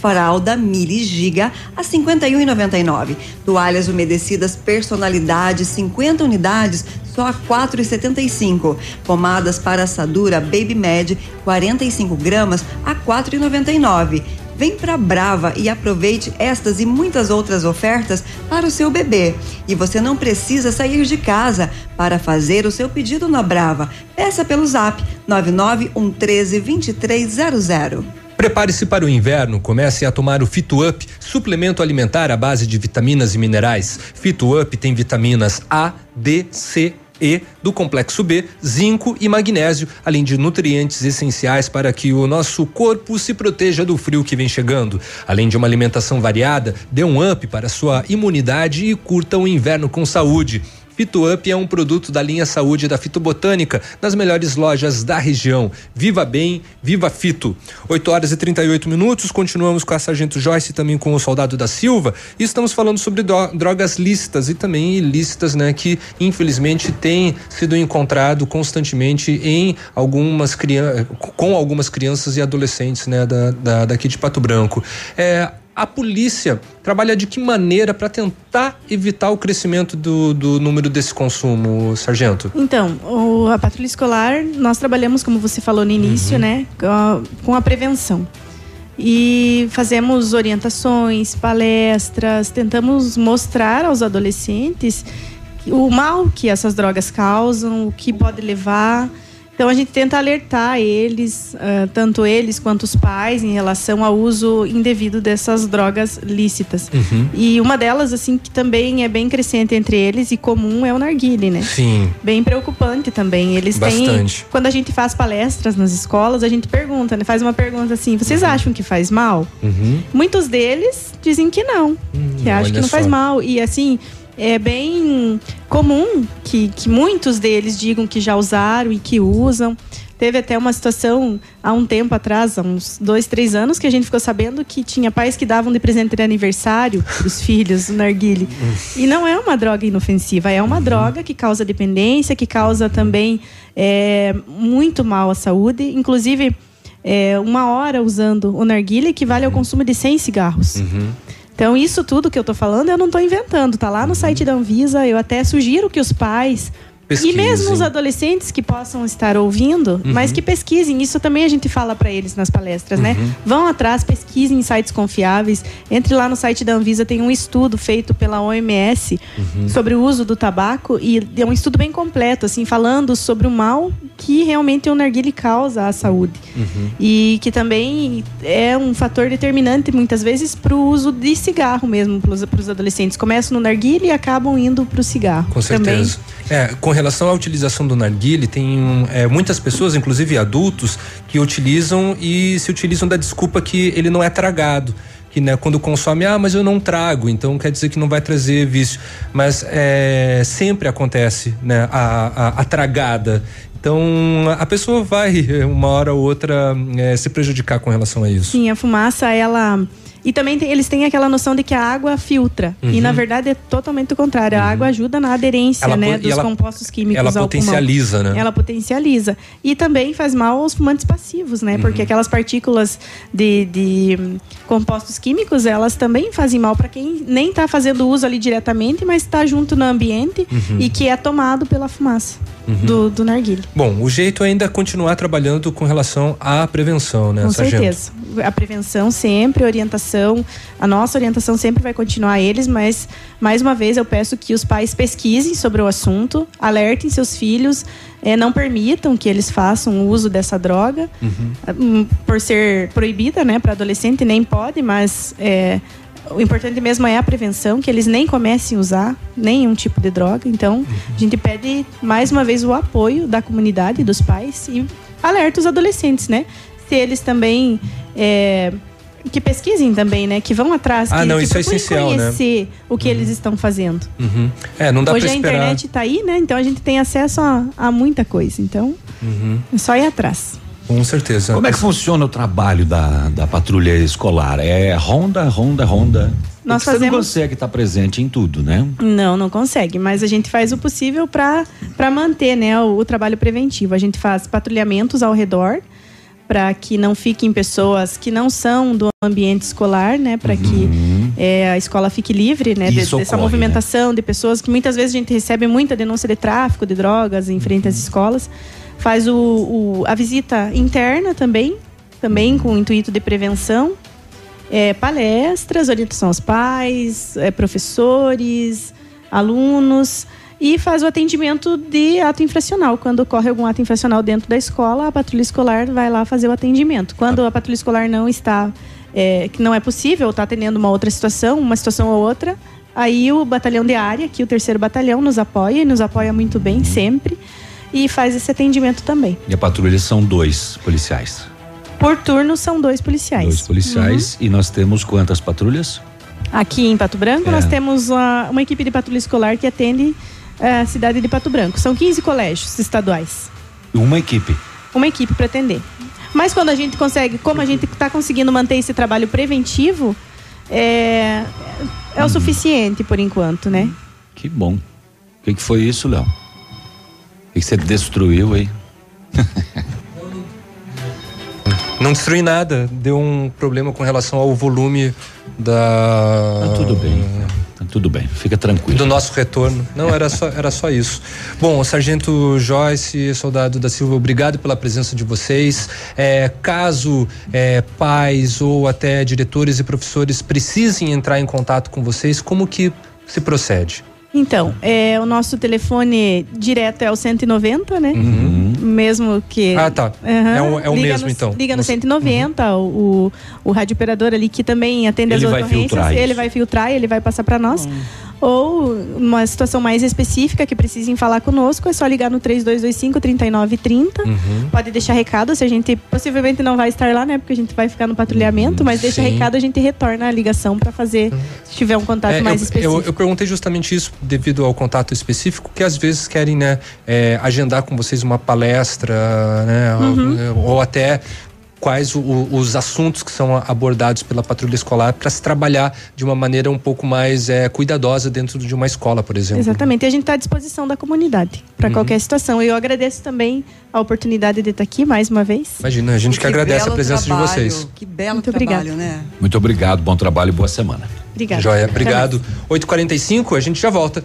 fralda Mili Giga a 51,99. Toalhas umedecidas personalidade 50 unidades só a 4,75. Pomadas para assadura Baby Med 45 gramas a 4,99. Vem pra Brava e aproveite estas e muitas outras ofertas para o seu bebê. E você não precisa sair de casa para fazer o seu pedido na Brava. Peça pelo zap 991132300. Prepare-se para o inverno, comece a tomar o Fito Up, suplemento alimentar à base de vitaminas e minerais. Fito Up tem vitaminas A, D, C, E do complexo B, zinco e magnésio, além de nutrientes essenciais para que o nosso corpo se proteja do frio que vem chegando. Além de uma alimentação variada, dê um up para sua imunidade e curta o inverno com saúde. Fito Up é um produto da linha Saúde da Fitobotânica, nas melhores lojas da região. Viva bem, viva Fito. 8 horas e 38 minutos, continuamos com a Sargento Joyce também com o Soldado da Silva. E estamos falando sobre drogas lícitas e também ilícitas, né? Que infelizmente tem sido encontrado constantemente em algumas crianças, com algumas crianças e adolescentes, né? Da, da, daqui de Pato Branco. É, a polícia trabalha de que maneira para tentar evitar o crescimento do, do número desse consumo, sargento? Então, o, a patrulha escolar, nós trabalhamos, como você falou no início, uhum. né, com a, com a prevenção. E fazemos orientações, palestras, tentamos mostrar aos adolescentes o mal que essas drogas causam, o que pode levar então a gente tenta alertar eles, uh, tanto eles quanto os pais, em relação ao uso indevido dessas drogas lícitas. Uhum. E uma delas, assim, que também é bem crescente entre eles e comum é o narguile, né? Sim. Bem preocupante também. Eles Bastante. têm. Quando a gente faz palestras nas escolas, a gente pergunta, né? Faz uma pergunta assim: vocês uhum. acham que faz mal? Uhum. Muitos deles dizem que não, hum, que acham que não só. faz mal. E assim é bem comum que, que muitos deles digam que já usaram e que usam. Teve até uma situação há um tempo atrás, há uns dois, três anos, que a gente ficou sabendo que tinha pais que davam de presente de aniversário os filhos o narguile. E não é uma droga inofensiva, é uma droga que causa dependência, que causa também é, muito mal à saúde. Inclusive, é, uma hora usando o narguile equivale ao consumo de 100 cigarros. Uhum. Então, isso tudo que eu estou falando, eu não estou inventando. Está lá no site da Anvisa. Eu até sugiro que os pais Pesquisem. E mesmo os adolescentes que possam estar ouvindo, uhum. mas que pesquisem. Isso também a gente fala para eles nas palestras, né? uhum. né? Vão atrás, pesquisem em sites confiáveis. Entre lá no site da Anvisa, tem um estudo feito pela OMS uhum. sobre o uso do tabaco e é um estudo bem completo, assim, falando sobre o mal que realmente o narguile causa à saúde. Uhum. E que também é um fator determinante, muitas vezes, para o uso de cigarro mesmo, para os adolescentes. Começam no narguile e acabam indo para o cigarro. Com certeza. Também. É, com relação à utilização do narguile, tem é, muitas pessoas, inclusive adultos, que utilizam e se utilizam da desculpa que ele não é tragado que né, quando consome, ah, mas eu não trago, então quer dizer que não vai trazer vício. Mas é, sempre acontece né, a, a, a, tragada. Então a pessoa vai, uma hora ou outra, é, se prejudicar com relação a isso. Sim, a fumaça, ela e também tem, eles têm aquela noção de que a água filtra. Uhum. E na verdade é totalmente o contrário. Uhum. A água ajuda na aderência ela, né, dos ela, compostos químicos ela ao potencializa, pulmão. né? Ela potencializa. E também faz mal aos fumantes passivos, né? Uhum. Porque aquelas partículas de, de compostos químicos, elas também fazem mal para quem nem está fazendo uso ali diretamente, mas está junto no ambiente uhum. e que é tomado pela fumaça uhum. do, do narguilho. Bom, o jeito ainda é continuar trabalhando com relação à prevenção, né, Com certeza. A prevenção sempre, orientação. A nossa orientação sempre vai continuar a eles, mas mais uma vez eu peço que os pais pesquisem sobre o assunto, alertem seus filhos, é, não permitam que eles façam uso dessa droga, uhum. por ser proibida, né, para adolescente nem pode, mas é, o importante mesmo é a prevenção, que eles nem comecem a usar nenhum tipo de droga. Então, a gente pede mais uma vez o apoio da comunidade, dos pais e alerta os adolescentes, né? Se eles também é, que pesquisem também, né? Que vão atrás, ah, que, não, que isso é essencial, né? conhecer né? o que uhum. eles estão fazendo. Uhum. É, não dá Hoje a internet está aí, né? Então a gente tem acesso a, a muita coisa. Então, uhum. é só ir atrás. Com certeza. Como é que funciona o trabalho da, da patrulha escolar? É ronda, ronda, ronda? Nós Você fazemos... não consegue estar presente em tudo, né? Não, não consegue, mas a gente faz o possível para manter né, o, o, trabalho preventivo. A gente faz patrulhamentos ao redor para que não fiquem pessoas que não são do ambiente escolar, né? Para uhum. que é, a escola fique livre né, de, dessa ocorre, né? movimentação né? de pessoas que muitas vezes a gente recebe muita denúncia de tráfico de drogas em frente às uhum. escolas faz o, o, a visita interna também, também com o intuito de prevenção, é, palestras, orientação aos pais, é, professores, alunos e faz o atendimento de ato infracional. Quando ocorre algum ato infracional dentro da escola, a patrulha escolar vai lá fazer o atendimento. Quando a patrulha escolar não está, é, que não é possível, está atendendo uma outra situação, uma situação ou outra, Aí o batalhão de área, aqui o terceiro batalhão, nos apoia e nos apoia muito bem sempre e faz esse atendimento também. E a patrulha são dois policiais. Por turno são dois policiais. Dois policiais e nós temos quantas patrulhas? Aqui em Pato Branco, É. nós temos uma, uma equipe de patrulha escolar que atende a cidade de Pato Branco. São 15 colégios estaduais. Uma equipe. Uma equipe para atender. Mas quando a gente consegue, como a gente está conseguindo manter esse trabalho preventivo, é, é o suficiente por enquanto, né? Que bom. O que, que foi isso, Léo? O que, que você destruiu aí? Não destruí nada, deu um problema com relação ao volume da. Tá tudo bem. Tudo bem, fica tranquilo. Do nosso retorno. Não, era só, era só isso. Bom, Sargento Joyce, soldado da Silva, obrigado pela presença de vocês. É, caso é, pais ou até diretores e professores precisem entrar em contato com vocês, como que se procede? Então, é, o nosso telefone direto é o 190, né? Mesmo que. Ah, tá. Aham. É o- é o mesmo, no- então. Liga no No- 190, o, o rádio operador ali que também atende Ele as filtrar ele vai filtrar e ele vai passar para nós. Ou uma situação mais específica que precisem falar conosco, é só ligar no 3225 3930. Uhum. Pode deixar recado, se a gente possivelmente não vai estar lá, né? Porque a gente vai ficar no patrulhamento, mas deixa sim. recado, a gente retorna a ligação para fazer, se tiver um contato É, mais eu, específico. eu, eu perguntei justamente isso devido ao contato específico, que às vezes querem né, é, agendar com vocês uma palestra, né, Uhum. ou, ou até quais o- os assuntos que são abordados pela patrulha escolar para se trabalhar de uma maneira um pouco mais é, cuidadosa dentro de uma escola, por exemplo. Exatamente, e a gente está à disposição da comunidade para Uhum. qualquer situação. E eu agradeço também a oportunidade de estar aqui mais uma vez. Imagina, a gente que, agradece a presença trabalho, de vocês. Que belo Muito trabalho, obrigada. né? Muito obrigado, bom trabalho e boa semana. Obrigada. Joia, obrigado. 8h45, a gente já volta.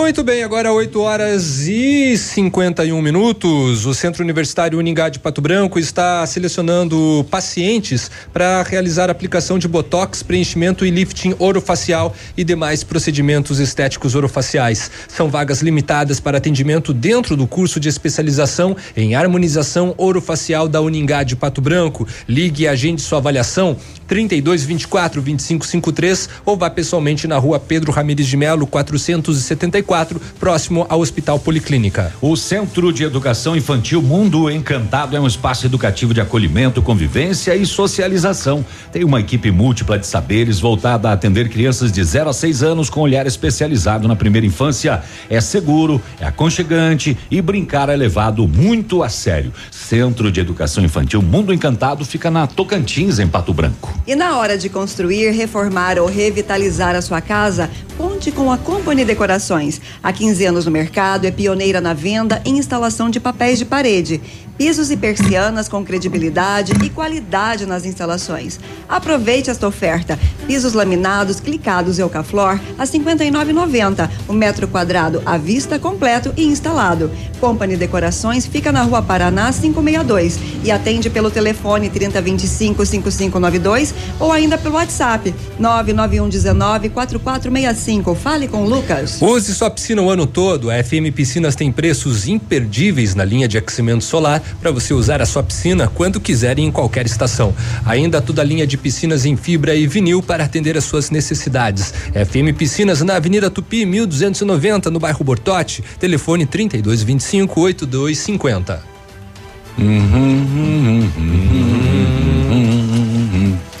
Muito bem, agora 8 horas e 51 minutos. O Centro Universitário Uningá de Pato Branco está selecionando pacientes para realizar aplicação de botox, preenchimento e lifting orofacial e demais procedimentos estéticos orofaciais. São vagas limitadas para atendimento dentro do curso de especialização em harmonização orofacial da Uningá de Pato Branco. Ligue e agende sua avaliação 32 24 25 53 ou vá pessoalmente na rua Pedro Ramires de Melo 474, próximo ao Hospital Policlínica. O Centro de Educação Infantil Mundo Encantado é um espaço educativo de acolhimento, convivência e socialização. Tem uma equipe múltipla de saberes voltada a atender crianças de 0 a 6 anos com olhar especializado na primeira infância. É seguro, é aconchegante e brincar é levado muito a sério. Centro de Educação Infantil Mundo Encantado fica na Tocantins, em Pato Branco. E na hora de construir, reformar ou revitalizar a sua casa, conte com a Company Decorações. Há 15 anos no mercado, é pioneira na venda e instalação de papéis de parede, pisos e persianas com credibilidade e qualidade nas instalações. Aproveite esta oferta. Pisos laminados, clicados e Eucaflor a R$ 59,90. O metro quadrado à vista, completo e instalado. Company Decorações fica na Rua Paraná 562 e atende pelo telefone 3025 5592 ou ainda pelo WhatsApp 99119 4465. Fale com o Lucas. Use sua piscina o ano todo. A FM Piscinas tem preços imperdíveis na linha de aquecimento solar para você usar a sua piscina quando quiser e em qualquer estação. Ainda toda a linha de piscinas em fibra e vinil para atender às suas necessidades. FM Piscinas na Avenida Tupi 1290 no bairro Bortote. Telefone 3225 8250.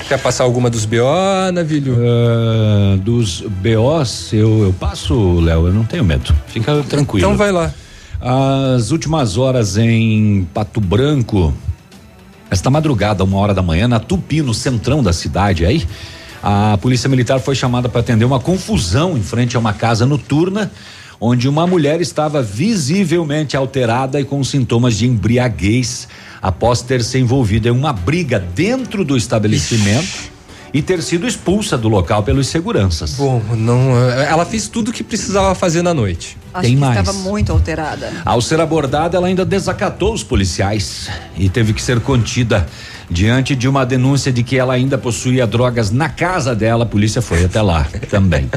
Quer passar alguma dos BO, Navilho? Ah, dos BOs, eu, eu passo, Léo, eu não tenho medo. Fica tranquilo. Então vai lá. As últimas horas em Pato Branco, esta madrugada, uma hora da manhã, na Tupi, no centrão da cidade aí, a polícia militar foi chamada para atender uma confusão em frente a uma casa noturna. onde uma mulher estava visivelmente alterada e com sintomas de embriaguez após ter se envolvido em uma briga dentro do estabelecimento e ter sido expulsa do local pelos seguranças. Bom, não, ela fez tudo o que precisava fazer na noite. Acho Tem que mais. estava muito alterada. Ao ser abordada, ela ainda desacatou os policiais e teve que ser contida. Diante de uma denúncia de que ela ainda possuía drogas na casa dela, a polícia foi até lá também.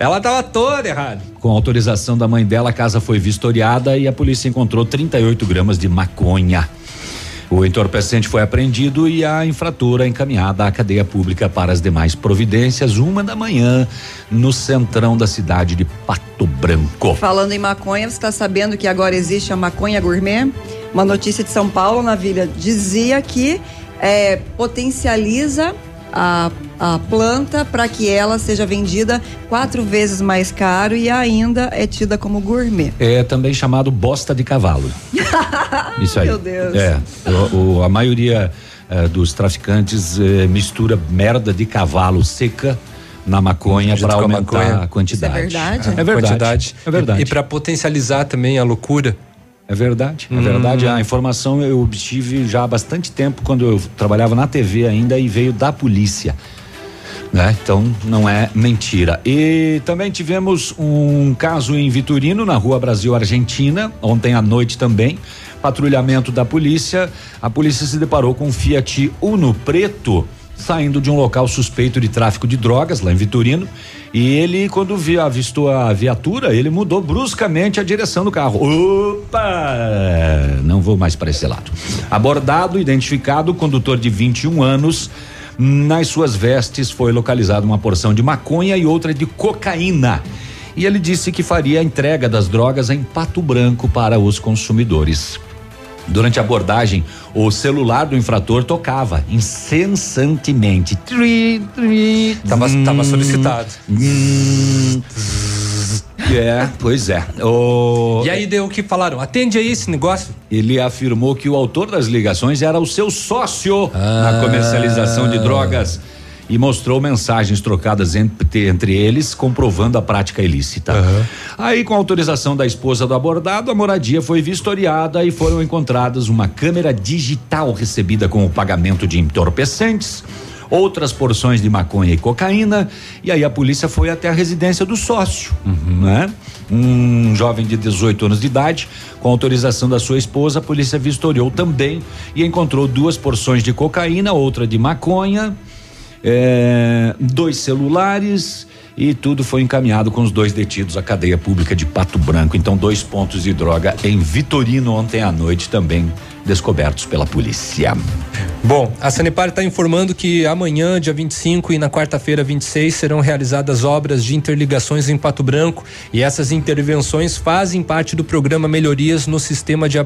ela estava toda errada. Com autorização da mãe dela, a casa foi vistoriada e a polícia encontrou 38 gramas de maconha. O entorpecente foi apreendido e a infratora encaminhada à cadeia pública para as demais providências, uma da manhã, no centrão da cidade de Pato Branco. Falando em maconha, você está sabendo que agora existe a maconha gourmet? Uma notícia de São Paulo na Vila dizia que é, potencializa a, a planta para que ela seja vendida quatro vezes mais caro e ainda é tida como gourmet. É também chamado bosta de cavalo. Isso aí. Meu Deus. É. O, o- a maioria eh, dos traficantes eh, mistura merda de cavalo seca na maconha para com a aumentar maconha. a quantidade. Isso é verdade? É verdade. Quantidade. É verdade. E, e para potencializar também a loucura. É verdade, é Hum. verdade. A informação eu obtive já há bastante tempo, quando eu trabalhava na TV ainda, e veio da polícia. Né? Então não é mentira. E também tivemos um caso em Vitorino, na rua Brasil Argentina, ontem à noite também. Patrulhamento da polícia. A polícia se deparou com um Fiat Uno preto saindo de um local suspeito de tráfico de drogas lá em Vitorino. E ele, quando vi, avistou a viatura, ele mudou bruscamente a direção do carro. Opa! Não vou mais para esse lado. Abordado, identificado, condutor de 21 anos. Nas suas vestes foi localizada uma porção de maconha e outra de cocaína. E ele disse que faria a entrega das drogas em Pato Branco para os consumidores. Durante a abordagem, o celular do infrator tocava incessantemente. Tri, tri, Tava, hum, tava solicitado. hum. É, pois é. O- E aí deu o que falaram? Atende aí esse negócio. Ele afirmou que o autor das ligações era o seu sócio na comercialização de drogas e mostrou mensagens trocadas entre, entre eles, comprovando a prática ilícita. Aí, com autorização da esposa do abordado, a moradia foi vistoriada e foram encontradas uma câmera digital recebida com o pagamento de entorpecentes. Outras porções de maconha e cocaína, e aí a polícia foi até a residência do sócio, né? Um jovem de 18 anos de idade, com autorização da sua esposa, a polícia vistoriou também e encontrou duas porções de cocaína, outra de maconha, é, dois celulares e tudo foi encaminhado com os dois detidos à cadeia pública de Pato Branco. Então, dois pontos de droga em Vitorino ontem à noite também descobertos pela polícia. Bom, a Sanepar está informando que amanhã, dia 25 e na quarta-feira, 26, serão realizadas obras de interligações em Pato Branco e essas intervenções fazem parte do programa Melhorias no sistema de,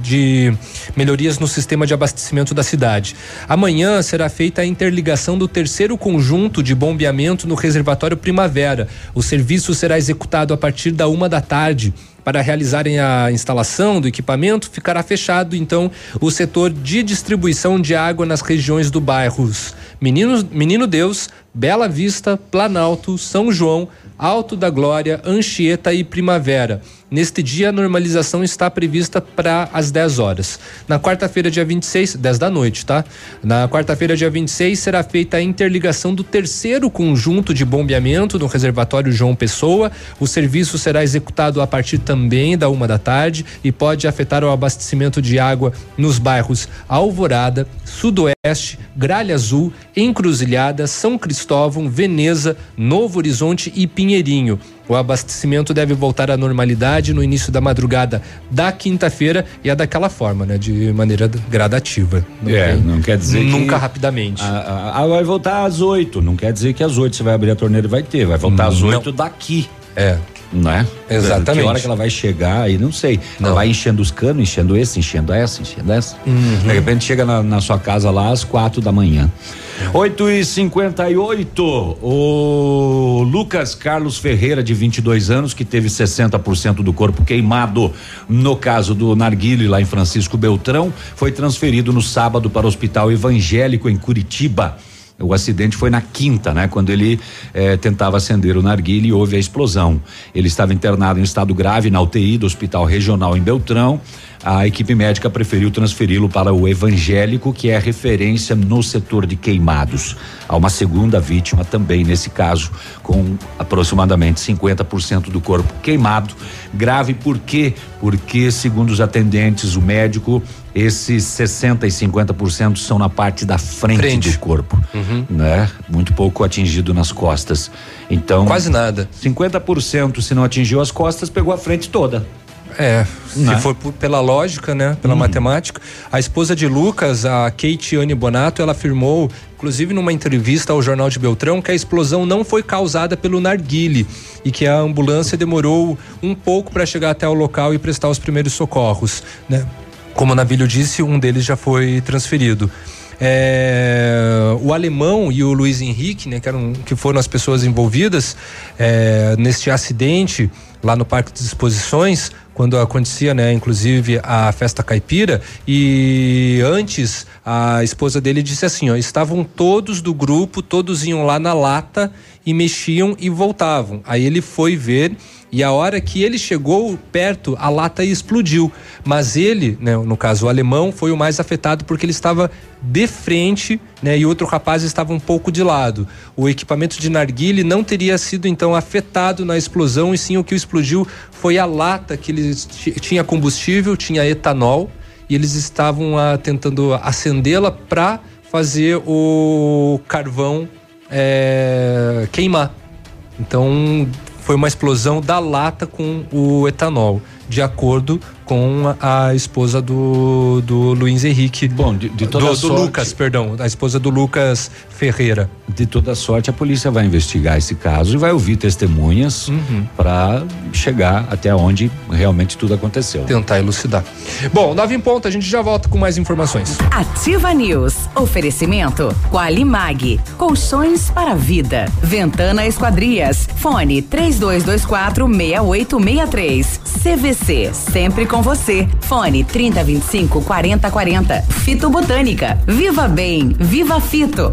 de melhorias no sistema de abastecimento da cidade. Amanhã será feita a interligação do terceiro conjunto de bombeamento no reservatório Primavera. O serviço será executado a partir da uma da tarde. Para realizarem a instalação do equipamento, ficará fechado então o setor de distribuição de água nas regiões do bairros Menino, Menino Deus, Bela Vista, Planalto, São João, Alto da Glória, Anchieta e Primavera. Neste dia, a normalização está prevista para as 10 horas. Na quarta-feira, dia 26, 10 da noite, tá? Na quarta-feira, dia 26, será feita a interligação do terceiro conjunto de bombeamento no reservatório João Pessoa. O serviço será executado a partir também da uma da tarde e pode afetar o abastecimento de água nos bairros Alvorada, Sudoeste, Gralha Azul, Encruzilhada, São Cristóvão, Veneza, Novo Horizonte e Pinheirinho. O abastecimento deve voltar à normalidade no início da madrugada da quinta-feira e é daquela forma, né? De maneira gradativa. É, tem- não quer dizer que- Nunca rapidamente. Ah, ah, vai voltar às oito. Não quer dizer que às oito você vai abrir a torneira e vai ter. Vai voltar às Não. oito daqui. É. Né? Exatamente. Que hora que ela vai chegar aí, não sei. Ela vai enchendo os canos, enchendo esse, enchendo essa, enchendo essa. Uhum. De repente chega na, na sua casa lá às quatro da manhã. 8 e 58 O Lucas Carlos Ferreira, de 22 anos, que teve 60% do corpo queimado no caso do Narguile, lá em Francisco Beltrão, foi transferido no sábado para o Hospital Evangélico em Curitiba. O acidente foi na quinta, né? Quando ele eh, tentava acender o narguile e houve a explosão. Ele estava internado em estado grave na UTI do Hospital Regional em Beltrão. A equipe médica preferiu transferi-lo para o evangélico, que é referência no setor de queimados. Há uma segunda vítima também nesse caso, com aproximadamente 50% do corpo queimado. Grave por quê? Porque, segundo os atendentes, o médico, esses 60 e 50% são na parte da frente, Frente. do corpo, né? Muito pouco atingido nas costas. Então, Quase nada. 50% se não atingiu as costas, pegou a frente toda. É, se Né? for pela lógica, né, pela matemática, a esposa de Lucas, a Keitiane Bonato, ela afirmou, inclusive numa entrevista ao Jornal de Beltrão, que a explosão não foi causada pelo narguile e que a ambulância demorou um pouco para chegar até o local e prestar os primeiros socorros, né? Como o Navilho disse, um deles já foi transferido. É, o alemão e o Luiz Henrique, né, que, eram, que foram as pessoas envolvidas é, neste acidente lá no Parque de Exposições, quando acontecia, né, inclusive a festa caipira, e antes a esposa dele disse assim, ó, estavam todos do grupo, todos iam lá na lata e mexiam e voltavam. Aí ele foi ver e a hora que ele chegou perto, a lata explodiu. Mas ele, né, no caso o alemão, foi o mais afetado porque ele estava de frente, né, e outro rapaz estava um pouco de lado. O equipamento de narguile não teria sido então afetado na explosão, e sim o que explodiu foi a lata que eles ti- tinha combustível, tinha etanol, e eles estavam ah, tentando acendê-la para fazer o carvão eh, queimar. Então foi uma explosão da lata com o etanol, de acordo com a, esposa do, do Luiz Henrique. Bom, de, de toda do, do sorte- Lucas, perdão, a esposa do Lucas Ferreira. De toda sorte, a polícia vai investigar esse caso e vai ouvir testemunhas Uhum. para chegar até onde realmente tudo aconteceu. Tentar elucidar. Bom, nove em ponto, a gente já volta com mais informações. Ativa News. Oferecimento Qualimag. Colchões para vida. Ventana Esquadrias. Fone 3224 6863. CVC. Sempre com você. Fone 3025 4040. Fito Botânica. Viva Bem. Viva Fito.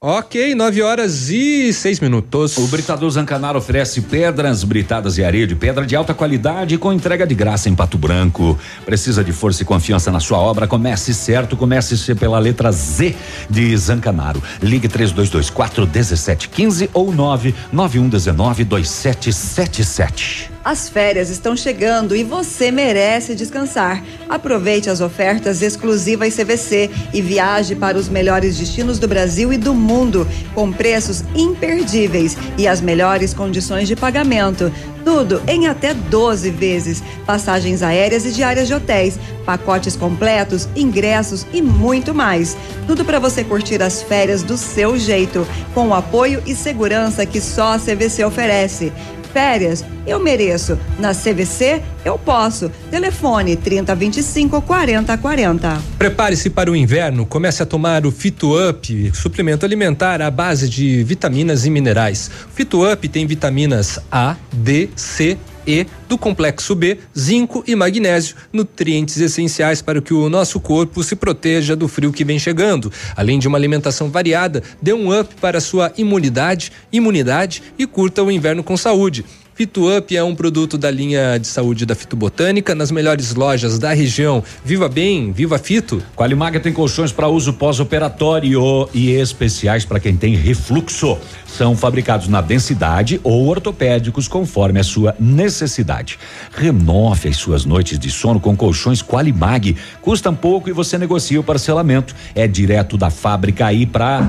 Ok, 9 horas e 6 minutos. O Britador Zancanaro oferece pedras britadas e areia de pedra de alta qualidade com entrega de graça em Pato Branco. Precisa de força e confiança na sua obra? Comece certo, comece pela letra Z de Zancanaro. Ligue 3224 1715 ou 99119 2777. As férias estão chegando e você merece descansar. Aproveite as ofertas exclusivas CVC e viaje para os melhores destinos do Brasil e do mundo, com preços imperdíveis e as melhores condições de pagamento. Tudo em até 12 vezes. Passagens aéreas e diárias de hotéis, pacotes completos, ingressos e muito mais. Tudo para você curtir as férias do seu jeito, com o apoio e segurança que só a CVC oferece. Férias, eu mereço. Na CVC, eu posso. Telefone 3025 4040. Prepare-se para o inverno, comece a tomar o Fito Up, suplemento alimentar à base de vitaminas e minerais. O Fito Up tem vitaminas A, D, C, E do complexo B, zinco e magnésio, nutrientes essenciais para que o nosso corpo se proteja do frio que vem chegando. Além de uma alimentação variada, dê um up para sua imunidade, imunidade e curta o inverno com saúde. Fito Up é um produto da linha de saúde da Fitobotânica nas melhores lojas da região. Viva bem, viva Fito. Qualimaga tem colchões para uso pós-operatório e especiais para quem tem refluxo. São fabricados na densidade ou ortopédicos conforme a sua necessidade. Renove as suas noites de sono com colchões Qualimag. Custam pouco e você negocia o parcelamento. É direto da fábrica aí para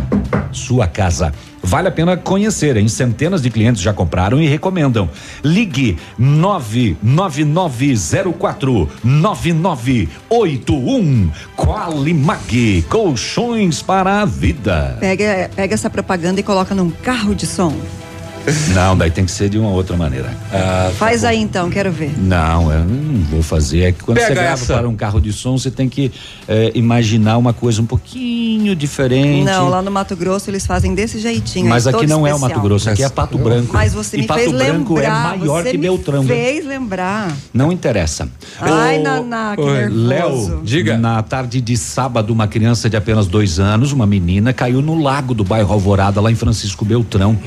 sua casa. Vale a pena conhecer, hein? Centenas de clientes já compraram e recomendam. Ligue 99904 9981 Qualimag, colchões para a vida. Pega, pega essa propaganda e coloca num carro de som. Não, daí tem que ser de uma outra maneira. Ah, Faz aí então, quero ver. Não, eu não vou fazer. É que quando Pega você grava essa. para um carro de som, você tem que eh, imaginar uma coisa um pouquinho diferente. Não, lá no Mato Grosso eles fazem desse jeitinho. Mas aí, aqui não é o especial. Mato Grosso, aqui é Pato Branco. Mas você e me Pato fez Branco lembrar. é maior você que me Beltrão. fez lembrar. Não interessa. Ai, Ô, Naná, que oi, nervoso. Léo, diga. Na tarde de sábado, uma criança de apenas dois anos, uma menina, caiu no lago do bairro Alvorada, lá em Francisco Beltrão.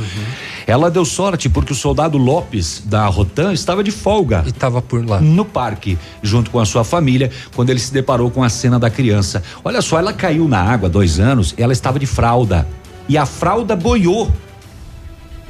Ela deu sorte porque o soldado Lopes da Rotan estava de folga. E estava por lá. No parque, junto com a sua família, quando ele se deparou com a cena da criança. Olha só, ela caiu na água, dois anos, ela estava de fralda. E a fralda boiou.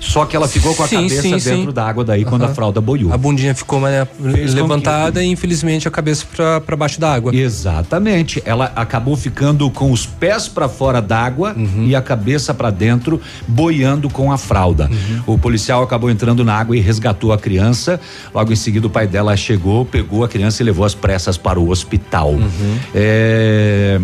Só que ela ficou com a Sim, cabeça sim, dentro sim. da água daí quando a fralda boiou. A bundinha ficou né, Fez levantada e infelizmente a cabeça para baixo da água. Exatamente. Ela acabou ficando com os pés para fora d'água Uhum. e a cabeça para dentro, boiando com a fralda. Uhum. O policial acabou entrando na água e resgatou a criança. Logo em seguida, o pai dela chegou, pegou a criança e levou às pressas para o hospital. Uhum. É,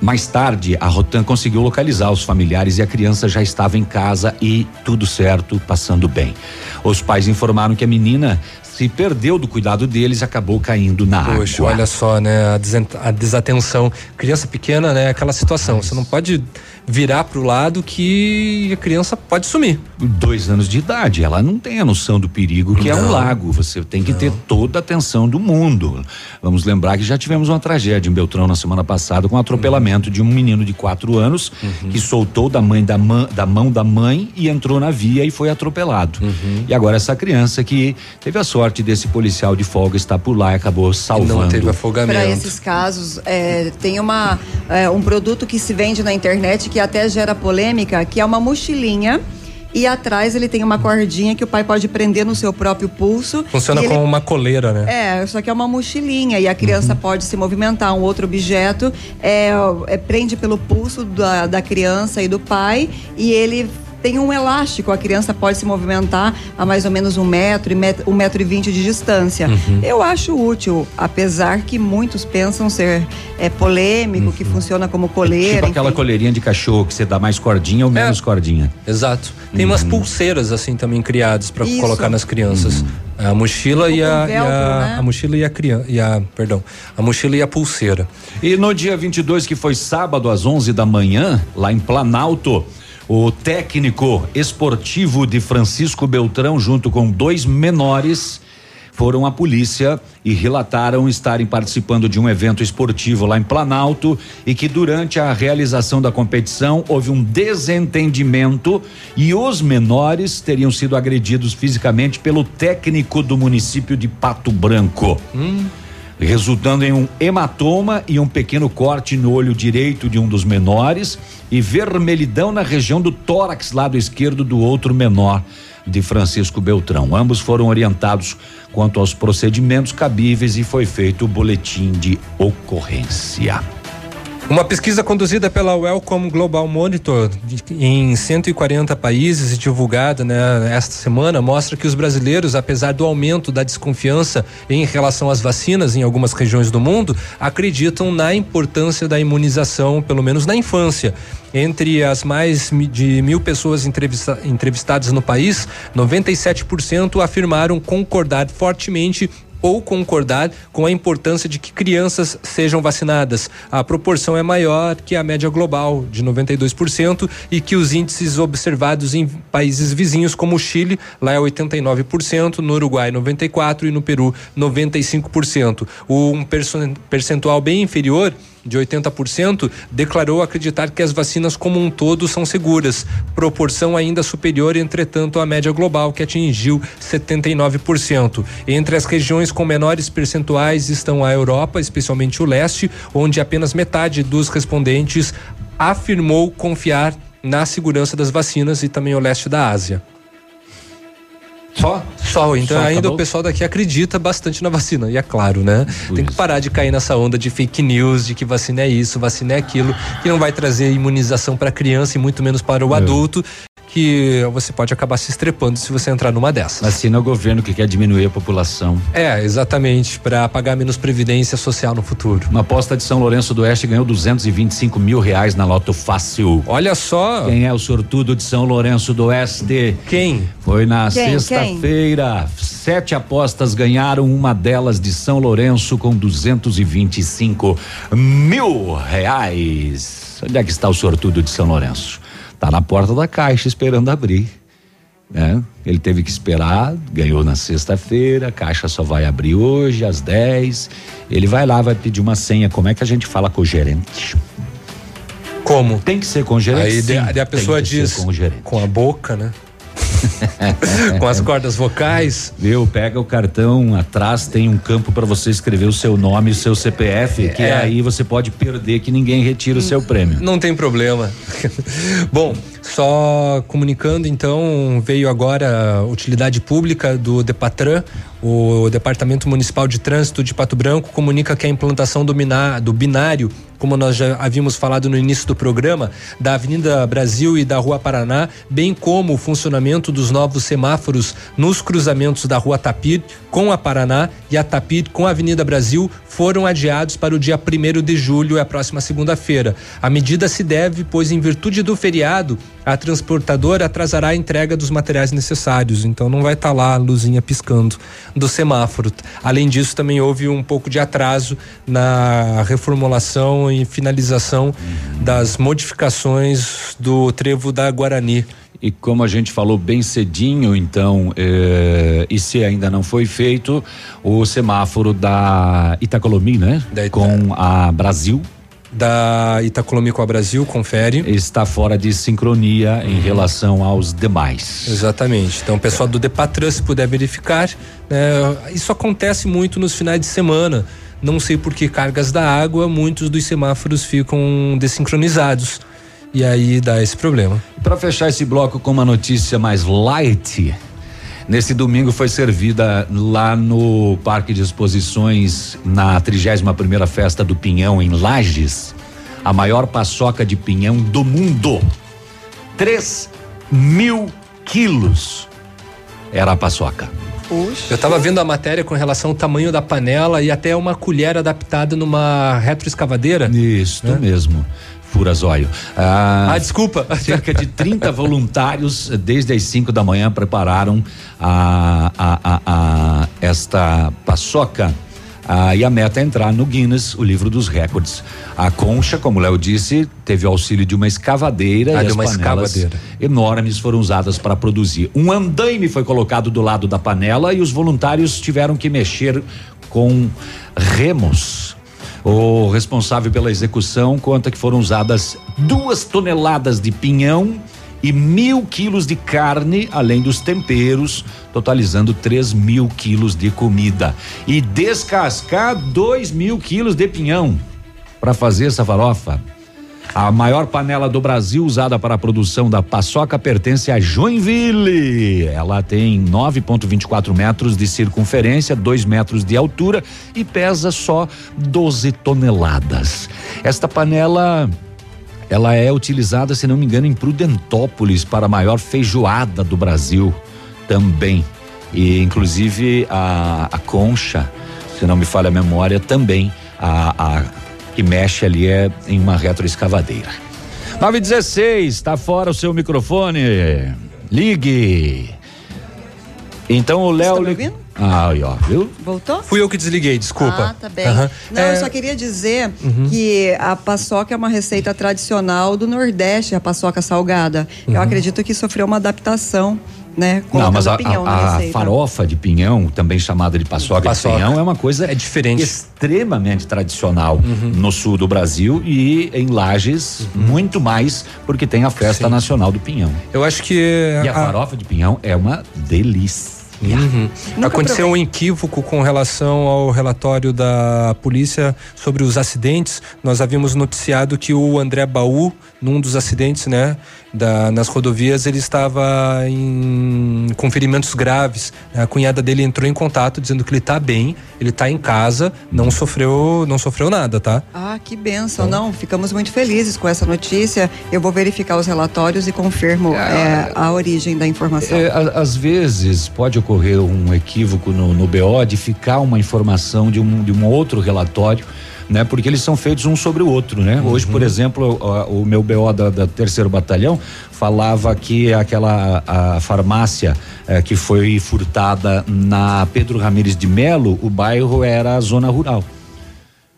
Mais tarde, a Rotan conseguiu localizar os familiares e a criança já estava em casa e tudo certo, passando bem. Os pais informaram que a menina se perdeu do cuidado deles e acabou caindo na Poxa, água. olha só, né? A, desatenção. Criança pequena, né? Aquela situação. Você não pode virar pro lado que a criança pode sumir. dois anos de idade, ela não tem a noção do perigo que é um Não. lago. Você tem que ter toda a atenção do mundo. Vamos lembrar que já tivemos uma tragédia em Beltrão na semana passada com o atropelamento de um menino de quatro anos que soltou da mãe da, mã- da mão da mãe e entrou na via e foi atropelado. E agora essa criança que teve a sorte desse policial de folga estar por lá e acabou salvando. Para esses casos, é, tem uma, é, um produto que se vende na internet que até gera polêmica, que é uma mochilinha. E atrás ele tem uma cordinha que o pai pode prender no seu próprio pulso. Funciona ele- como uma coleira, né? É, só que é uma mochilinha e a criança pode se movimentar. Um outro objeto é, é, prende pelo pulso da, da criança e do pai e ele tem um elástico. A criança pode se movimentar a mais ou menos um metro e met- um metro e vinte de distância. Uhum. Eu acho útil, apesar que muitos pensam ser é, polêmico, que funciona como coleira. Tipo aquela enfim. coleirinha de cachorro que você dá mais cordinha ou menos cordinha. Exato. Tem umas pulseiras assim também criadas para colocar nas crianças. A mochila e a, com e a, velcro, né? a mochila e a criança e a, perdão, a mochila e a pulseira. E no dia 22, que foi sábado, às 11 da manhã, lá em Planalto, o técnico esportivo de Francisco Beltrão, junto com dois menores, foram à polícia e relataram estarem participando de um evento esportivo lá em Planalto e que durante a realização da competição houve um desentendimento e os menores teriam sido agredidos fisicamente pelo técnico do município de Pato Branco resultando em um hematoma e um pequeno corte no olho direito de um dos menores e vermelhidão na região do tórax lado esquerdo do outro menor de Francisco Beltrão. Ambos foram orientados quanto aos procedimentos cabíveis e foi feito o boletim de ocorrência. Uma pesquisa conduzida pela Wellcome Global Monitor em 140 países e divulgada né, esta semana mostra que os brasileiros, apesar do aumento da desconfiança em relação às vacinas em algumas regiões do mundo, acreditam na importância da imunização, pelo menos na infância. Entre as mais de mil pessoas entrevista- entrevistadas no país, 97% afirmaram concordar fortemente ou concordar com a importância de que crianças sejam vacinadas. A proporção é maior que a média global, de 92%, e que os índices observados em países vizinhos, como o Chile, lá é 89%, no Uruguai 94% e no Peru 95%. Um percentual bem inferior de 80%, declarou acreditar que as vacinas como um todo são seguras, proporção ainda superior, entretanto, à média global, que atingiu 79%. Entre as regiões com menores percentuais estão a Europa, especialmente o leste, onde apenas metade dos respondentes afirmou confiar na segurança das vacinas e também o leste da Ásia. Só? Só, então ainda acabou? o pessoal daqui acredita bastante na vacina. E é claro, né? Tem que parar de cair nessa onda de fake news, de que vacina é isso, vacina é aquilo, que não vai trazer imunização para criança e muito menos para o adulto. Que você pode acabar se estrepando se você entrar numa dessas. Assina o governo que quer diminuir a população. É, exatamente, para pagar menos previdência social no futuro. Uma aposta de São Lourenço do Oeste ganhou 225 mil reais na Loto Fácil. Olha só. Quem é o sortudo de São Lourenço do Oeste? Quem? Foi na Quem? sexta-feira. Sete apostas ganharam, uma delas de São Lourenço com 225 mil reais. Onde é que está o sortudo de São Lourenço? Tá na porta da caixa esperando abrir. Né? Ele teve que esperar, ganhou na sexta-feira, a caixa só vai abrir hoje às 10. Ele vai lá, vai pedir uma senha. Como é que a gente fala com o gerente? Como? Tem que ser com o gerente. Aí sim, a tem pessoa diz com o gerente. com a boca, né? Com as cordas vocais. Viu? Pega o cartão, atrás tem um campo para você escrever o seu nome e o seu CPF, que É. aí você pode perder que ninguém retira o seu prêmio. Não tem problema. Bom, só comunicando então, veio agora a utilidade pública do Depatran, o Departamento Municipal de Trânsito de Pato Branco comunica que a implantação do, do binário, como nós já havíamos falado no início do programa, da Avenida Brasil e da Rua Paraná, bem como o funcionamento dos novos semáforos nos cruzamentos da Rua Tapir com a Paraná e a Tapir com a Avenida Brasil, foram adiados para o dia 1 de julho, é a próxima segunda-feira. A medida se deve, pois, em virtude do feriado, a transportadora atrasará a entrega dos materiais necessários, então não vai estar lá a luzinha piscando do semáforo. Além disso, também houve um pouco de atraso na reformulação e finalização das modificações do trevo da Guarani. E como a gente falou bem cedinho, então, eh, e se ainda não foi feito, o semáforo da Itacolomi, né? Com a Brasil. Da Itacolomi com a Brasil, confere. Está fora de sincronia Uhum. em relação aos demais. Exatamente. Então, o pessoal do Depatran, se puder verificar, né, isso acontece muito nos finais de semana. Não sei por que cargas da água, muitos dos semáforos ficam desincronizados. E aí dá esse problema. Para fechar esse bloco com uma notícia mais light, nesse domingo foi servida lá no Parque de Exposições, na 31 primeira festa do Pinhão em Lages, a maior paçoca de pinhão do mundo. 3 mil quilos era a paçoca. Eu tava vendo a matéria com relação ao tamanho da panela e até uma colher adaptada numa retroescavadeira. Isso mesmo. Furazóio. Ah, Ah, desculpa. Cerca de 30 voluntários, desde as 5 da manhã, prepararam a, a, a, esta paçoca. Ah, e a meta é entrar no Guinness, o livro dos recordes. A concha, como o Léo disse, teve o auxílio de uma escavadeira Ah, e de as uma panelas escavadeira. enormes foram usadas para produzir. Um andaime foi colocado do lado da panela e os voluntários tiveram que mexer com remos. O responsável pela execução conta que foram usadas duas toneladas de pinhão e mil quilos de carne, além dos temperos, totalizando três mil quilos de comida. E descascar dois mil quilos de pinhão para fazer essa farofa. A maior panela do Brasil usada para a produção da paçoca pertence a Joinville. Ela tem 9,24 metros de circunferência, 2 metros de altura e pesa só 12 toneladas. Esta panela. Ela é utilizada, se não me engano, em Prudentópolis para a maior feijoada do Brasil também. E inclusive a, a concha, se não me falha a memória, também a, a que mexe ali é em uma retroescavadeira. 916, tá fora o seu microfone. Ligue. Então o Léo. tá li- ouvindo? Ah, aí, ó, viu? Voltou? Fui eu que desliguei, desculpa. Ah, tá bem. Aham. Não, É, eu só queria dizer Uhum. que a paçoca é uma receita tradicional do Nordeste, a paçoca salgada. Uhum. Eu acredito que sofreu uma adaptação, né? Não, mas a, pinhão a- a receita. farofa de pinhão, também chamada de paçoca, Paçoca. de pinhão, é uma coisa É diferente. extremamente tradicional Uhum. no sul do Brasil e em Lages, muito mais, porque tem a festa nacional do pinhão. Eu acho que. E a farofa de pinhão é uma delícia. Uhum. Aconteceu provei. um equívoco com relação ao relatório da polícia sobre os acidentes. Nós havíamos noticiado que o André Baú, num dos acidentes, né, da- nas rodovias, ele estava em, com ferimentos graves. A cunhada dele entrou em contato dizendo que ele está bem, ele está em casa, não sofreu, não sofreu nada, tá? Ah, que benção. Não, ficamos muito felizes com essa notícia. Eu vou verificar os relatórios e confirmo é, a origem da informação. É, às vezes pode ocorrer um equívoco no, no BO de ficar uma informação de um, de um outro relatório, né? Porque eles são feitos um sobre o outro, né? Hoje, por exemplo, o, o meu BO da, da terceiro batalhão falava que aquela a farmácia eh, que foi furtada na Pedro Ramires de Melo, o bairro era a zona rural.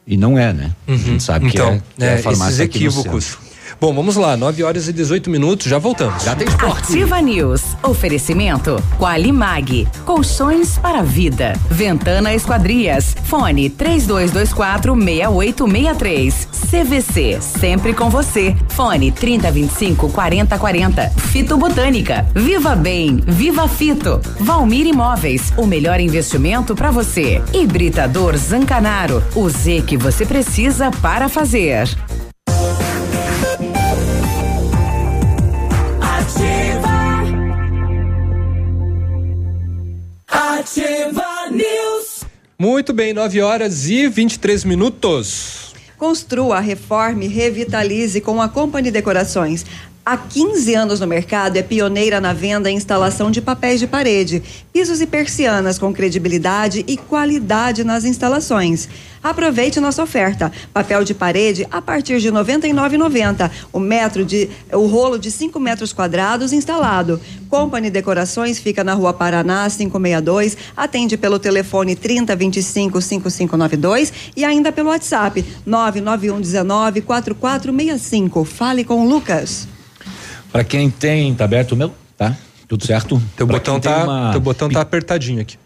E não é, né? A gente sabe que então, é, que é a é, esses farmácia aqui no equívocos. Bom, vamos lá, 9 horas e 18 minutos, já voltamos. Já tem Ativa News. Oferecimento Qualimag. Colchões para vida. Ventana Esquadrias. Fone 3224 6863. CVC. Sempre com você. Fone 3025 4040. Fito Botânica. Viva Bem. Viva Fito. Valmir Imóveis. O melhor investimento para você. Hibridador Zancanaro. O Z que você precisa para fazer. Muito bem, 9 horas e 23 minutos. Construa, reforme, revitalize com a Company Decorações. Há 15 anos no mercado, é pioneira na venda e instalação de papéis de parede, pisos e persianas com credibilidade e qualidade nas instalações. Aproveite nossa oferta. Papel de parede a partir de R$ 99,90. O metro de o rolo de 5 metros quadrados instalado. Company Decorações fica na Rua Paraná 562. Atende pelo telefone 3025 5592 e ainda pelo WhatsApp 991 19 4465. Fale com o Lucas. Para quem tem, tá aberto o meu? Tá? Tudo certo? Teu Pra botão tá, uma teu botão tá apertadinho aqui.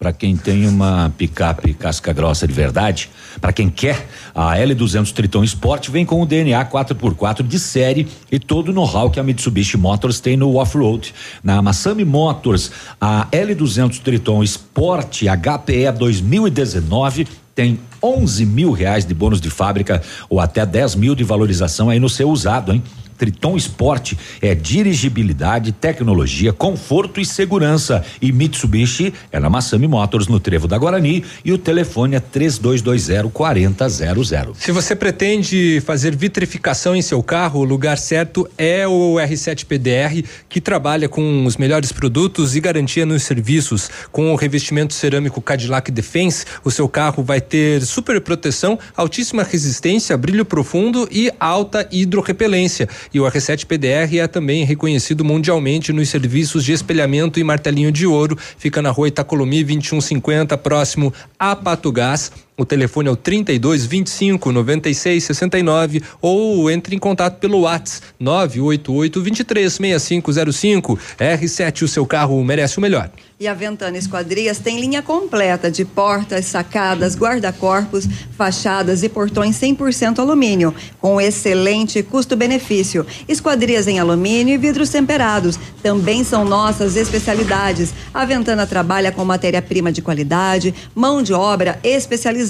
Para quem tem uma picape casca grossa de verdade, para quem quer, a L200 Triton Sport vem com o DNA 4x4 de série e todo o know-how que a Mitsubishi Motors tem no off-road. Na Massami Motors, a L200 Triton Sport HPE 2019 tem 11 mil reais de bônus de fábrica ou até 10 mil de valorização aí no seu usado, hein? Triton Sport é dirigibilidade, tecnologia, conforto e segurança. E Mitsubishi é na Massami Motors, no Trevo da Guarani. E o telefone é 3220-4000. Se você pretende fazer vitrificação em seu carro, o lugar certo é o R7 PDR, que trabalha com os melhores produtos e garantia nos serviços. Com o revestimento cerâmico Cadillac Defense, o seu carro vai ter super proteção, altíssima resistência, brilho profundo e alta hidrorrepelência. E o R7 PDR é também reconhecido mundialmente nos serviços de espelhamento e martelinho de ouro. Fica na rua Itacolomi 2150, próximo a Pato Gás. O telefone é o 32 25 96 69 ou entre em contato pelo WhatsApp 988 23 6505. R7, o seu carro merece o melhor. E a Ventana Esquadrias tem linha completa de portas, sacadas, guarda-corpos, fachadas e portões 100% alumínio, com excelente custo-benefício. Esquadrias em alumínio e vidros temperados também são nossas especialidades. A Ventana trabalha com matéria-prima de qualidade, mão de obra especializada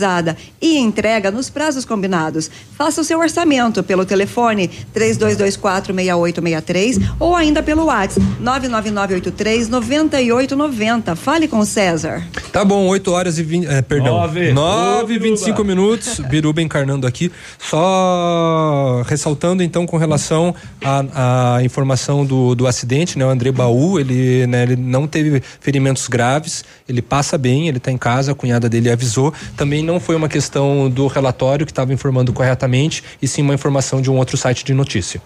e entrega nos prazos combinados. Faça o seu orçamento pelo telefone 32246863 ou ainda pelo WhatsApp 99983 9890. Fale com o César. Tá bom, 8 horas e 20. É, perdão. Nove. 9 e Ô, 25 minutos. Biruba encarnando aqui. Só ressaltando, então, com relação à à informação do, do acidente, né? O André Baú, ele, né, ele não teve ferimentos graves, ele passa bem, ele tá em casa, a cunhada dele avisou. Também não foi uma questão do relatório que estava informando corretamente, e sim uma informação de um outro site de notícia.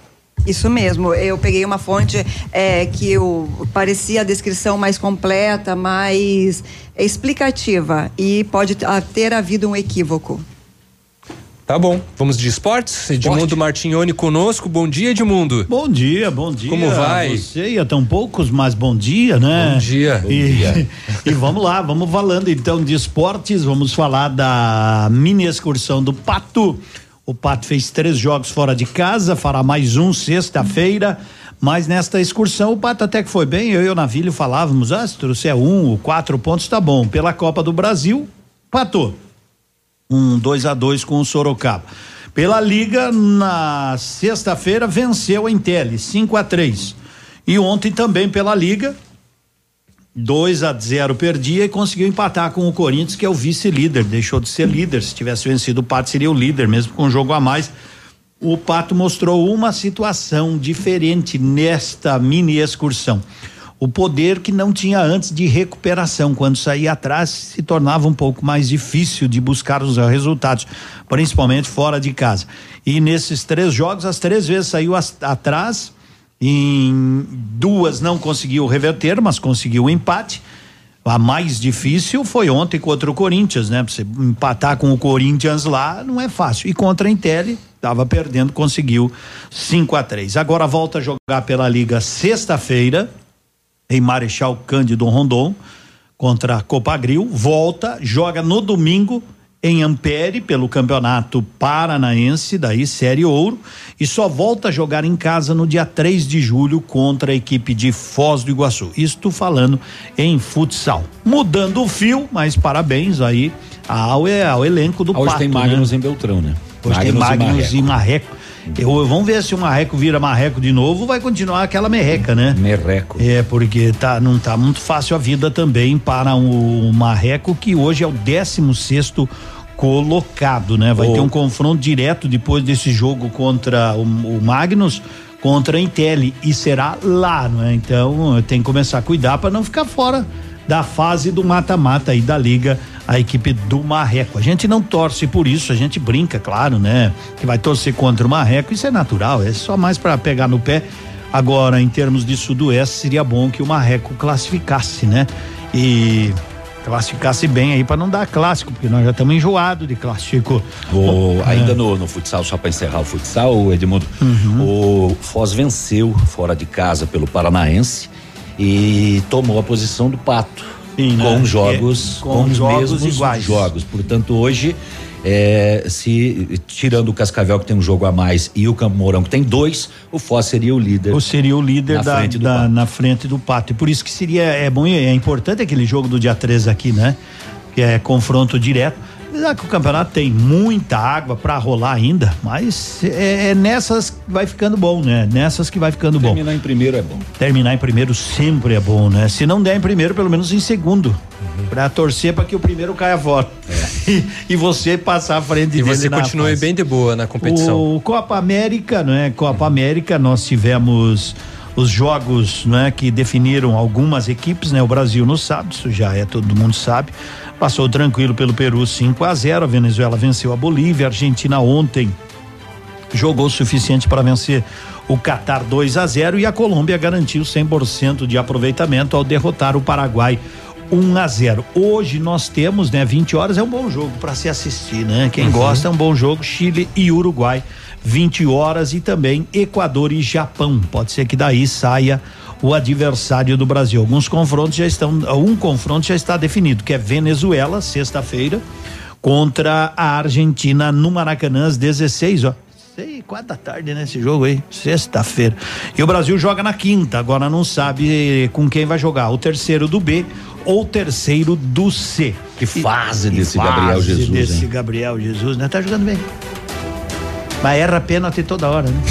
Isso mesmo, eu peguei uma fonte é, que o, parecia a descrição mais completa, mais explicativa e pode ter havido um equívoco. Tá bom, vamos de esportes? Edmundo Martignoni conosco. Bom dia, Edmundo. Bom dia, bom dia. Como vai? Você ia tão poucos, mas bom dia, né? Bom dia. E, Bom dia. e vamos lá, vamos falando então de esportes, vamos falar da mini excursão do Pato. O Pato fez três jogos fora de casa, fará mais um sexta-feira. Mas nesta excursão o Pato até que foi bem. Eu e o Navilho falávamos: ah, se trouxer um ou quatro pontos, tá bom. Pela Copa do Brasil, patou. Um 2 a 2 com o Sorocaba. Pela Liga, na sexta-feira, venceu a Intel, 5 a 3 E ontem também pela Liga, 2 a 0 perdia e conseguiu empatar com o Corinthians, que é o vice-líder. Deixou de ser líder. Se tivesse vencido o Pato, seria o líder, mesmo com um jogo a mais. O Pato mostrou uma situação diferente nesta mini excursão. O poder que não tinha antes de recuperação. Quando saía atrás, se tornava um pouco mais difícil de buscar os resultados, principalmente fora de casa. E nesses três jogos, as três vezes saiu as- atrás em duas não conseguiu reverter, mas conseguiu o empate. A mais difícil foi ontem contra o Corinthians, né? Você empatar com o Corinthians lá não é fácil. E contra a Intel, estava perdendo, conseguiu 5 a 3 Agora volta a jogar pela Liga sexta-feira, em Marechal Cândido Rondon, contra a Copagril. Volta, joga no domingo em Ampere pelo Campeonato Paranaense, daí Série Ouro, e só volta a jogar em casa no dia 3 de julho contra a equipe de Foz do Iguaçu. Isto falando em futsal. Mudando o fio, mas parabéns aí ao, ao elenco do Hoje Pato, tem né? Magnus em Beltrão, né? Hoje tem Magnus e Magnus e Marreco. Eu, vamos ver se o Marreco vira Marreco de novo, vai continuar aquela merreca, né? Merreco. É, porque tá, não tá muito fácil a vida também para o Marreco, que hoje é o 16 sexto colocado, né? Vai O- ter um confronto direto depois desse jogo contra o, o Magnus contra a Intel e será lá, não é? Então tem que começar a cuidar para não ficar fora da fase do mata-mata aí da liga a equipe do Marreco. A gente não torce por isso, a gente brinca, claro, né? Que vai torcer contra o Marreco, isso é natural, é só mais para pegar no pé. Agora, em termos de sudoeste, seria bom que o Marreco classificasse, né? E classificasse bem aí para não dar clássico, porque nós já estamos enjoados de clássico. O- É. ainda no, no futsal, só para encerrar o futsal, Edmundo, Uhum. o Foz venceu fora de casa pelo Paranaense e tomou a posição do Pato. Sim, né? com jogos É, com com, os jogos mesmos iguais. jogos. Portanto, hoje, é, se tirando o Cascavel que tem um jogo a mais e o Campo Mourão que tem dois, o Foz seria o líder. Ou seria o líder na da, frente do da- Pato. na frente do Pato. E por isso que seria é bom e é importante aquele jogo do dia 13 aqui, né? Que é confronto direto. Apesar que o campeonato tem muita água para rolar ainda, mas é, é nessas que vai ficando bom, né? Nessas que vai ficando bom. Terminar em primeiro é bom. Terminar em primeiro sempre é bom, né? Se não der em primeiro, pelo menos em segundo. Uhum. Pra torcer para que o primeiro caia fora. E, e você passar à frente É. E dele você na continue bem de boa na competição. O Copa América, não é? Copa América, nós tivemos os jogos, não é, que definiram algumas equipes, né? O Brasil no sábado, isso já é todo mundo sabe. Passou tranquilo pelo Peru 5 a 0, a Venezuela venceu a Bolívia, a Argentina ontem jogou o suficiente para vencer o Catar 2 a 0 e a Colômbia garantiu 100% de aproveitamento ao derrotar o Paraguai 1 a 0. Hoje nós temos, né, 20 horas é um bom jogo para se assistir, né? Quem Uhum. gosta é um bom jogo, Chile e Uruguai, 20 horas e também Equador e Japão. Pode ser que daí saia o adversário do Brasil. Alguns confrontos já estão, um confronto já está definido, que é Venezuela, sexta-feira, contra a Argentina no Maracanã às 16 ó. Sei, quatro da tarde nesse jogo aí, sexta-feira. E o Brasil joga na quinta, agora não sabe com quem vai jogar, o terceiro do B ou o terceiro do C. Que fase Que desse Gabriel fase Jesus, Desse hein? Gabriel Jesus, né? Tá jogando bem. Mas erra pênalti toda hora, né?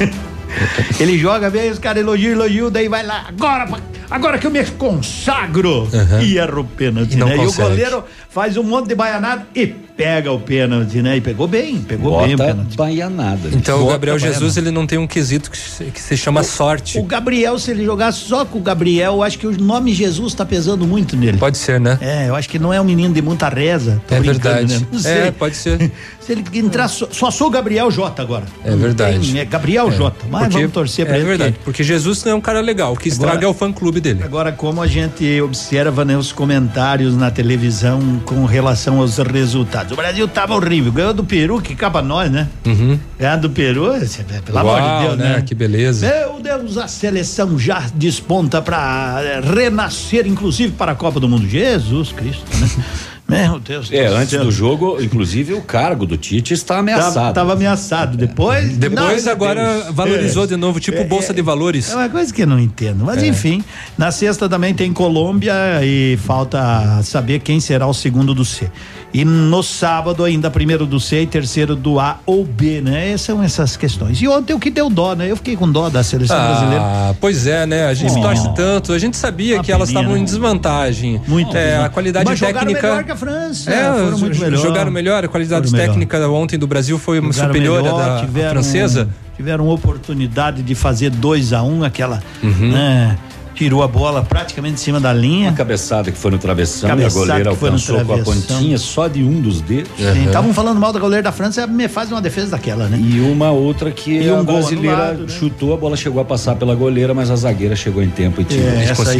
Ele joga bem, os caras elogiam, elogiam, daí vai lá, agora, agora que eu me consagro. Uhum. E erra o pênalti, E não né? E o consegue. goleiro faz um monte de baianada e pega o pênalti, né? E pegou bem, pegou bem o Bota pênalti. baianada. Então o Bota Gabriel pra Jesus ele não tem um quesito que se, que se chama sorte. O Gabriel, se ele jogar só com o Gabriel, eu acho que o nome Jesus tá pesando muito nele. Pode ser, né? É, eu acho que não é um menino de muita reza. Tô É verdade. né? Não É, sei. pode ser. Se ele entrar, só, só sou o Gabriel J agora. É verdade. tem, é Gabriel É. J. Mas Porque- vamos torcer pra É ele. verdade, porque Jesus não é um cara legal. O que estraga Agora- é o fã clube dele. Agora, como a gente observa né, os comentários na televisão com relação aos resultados. O Brasil tava horrível. Ganhou do Peru, que capa nós, né? Uhum. Ganhar do Peru, esse- pelo Uau, amor de Deus, né? Que beleza. Meu Deus, a seleção já desponta para renascer, inclusive para a Copa do Mundo. Jesus Cristo, né? Meu Deus É, antes céu. do jogo, inclusive, o cargo do Tite está ameaçado. Tava, tava ameaçado. Depois. Depois Não, agora Deus. valorizou É. de novo, tipo É, Bolsa é, de Valores. É uma coisa que eu não entendo. Mas É. enfim, na sexta também tem Colômbia e falta saber quem será o segundo do C. E no sábado ainda primeiro do C e terceiro do A ou B, né? Essas são essas questões. E ontem o que deu dó, né? Eu fiquei com dó da seleção brasileira. Ah, pois é, né? A gente Oh. torce tanto. A gente sabia que elas estavam em né? desvantagem. Muito É, a qualidade Mas jogaram técnica. melhor que a França, É, foram muito melhor. jogaram melhor. A qualidade melhor. técnica ontem do Brasil foi uma Jogaram superior melhor, à da tiveram, francesa. Tiveram oportunidade de fazer 2 a 1 um, aquela. Uhum. né, tirou a bola praticamente em cima da linha. Uma cabeçada que foi no travessão Cabeçada e a goleira alcançou com a pontinha só de um dos dedos. Estavam falando mal da goleira da França, me faz uma defesa daquela, né? E uma outra que E a um brasileira anulado, né? chutou, a bola chegou a passar pela goleira, mas a zagueira chegou em tempo e tirou. É, essa aí,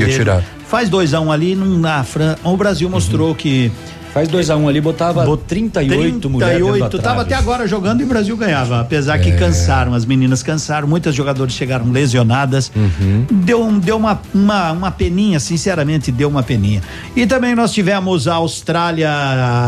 Faz 2 a 1 um ali não- na França. O Brasil mostrou que Faz 2 a 1 um ali, botava 38 mulheres dentro da 38, tava até agora jogando e o Brasil ganhava. Apesar que É. cansaram, as meninas cansaram, muitas jogadoras chegaram lesionadas. Uhum. Deu, um- deu uma, uma, uma peninha, sinceramente, deu uma peninha. E também nós tivemos a Austrália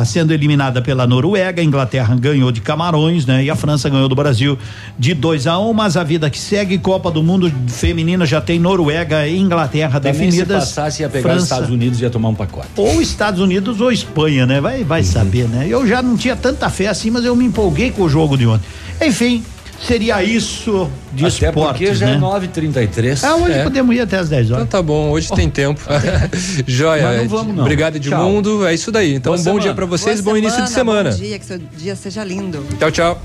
sendo eliminada pela Noruega, a Inglaterra ganhou de Camarões, né? E a França ganhou do Brasil de 2 a 1 um, mas a vida que segue, Copa do Mundo Feminina já tem Noruega e Inglaterra Também definidas. se passasse, ia pegar França- Estados Unidos e ia tomar um pacote. ou Estados Unidos ou Espanha, né? Vai, vai saber, né? Eu já não tinha tanta fé assim, mas eu me empolguei com o jogo de ontem. Enfim, seria isso de Até esportes, porque já né? é 9h33. Ah, hoje É. podemos ir até as 10 horas. Então tá bom, hoje tem tempo. Joia. Mas não vamos, não. Obrigado, Edmundo. É isso daí. Então, Boa bom semana. dia pra vocês, Boa bom início de semana. Bom dia, que seu dia seja lindo. Tchau, tchau.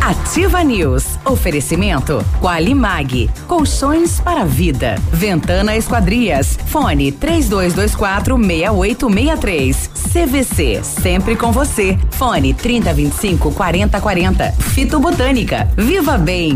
Ativa News. Oferecimento Qualimag. Colchões para a vida. Ventana Esquadrias. Fone 3224 6863. CVC. Sempre com você. Fone 3025 4040. Fito Botânica. Viva Bem.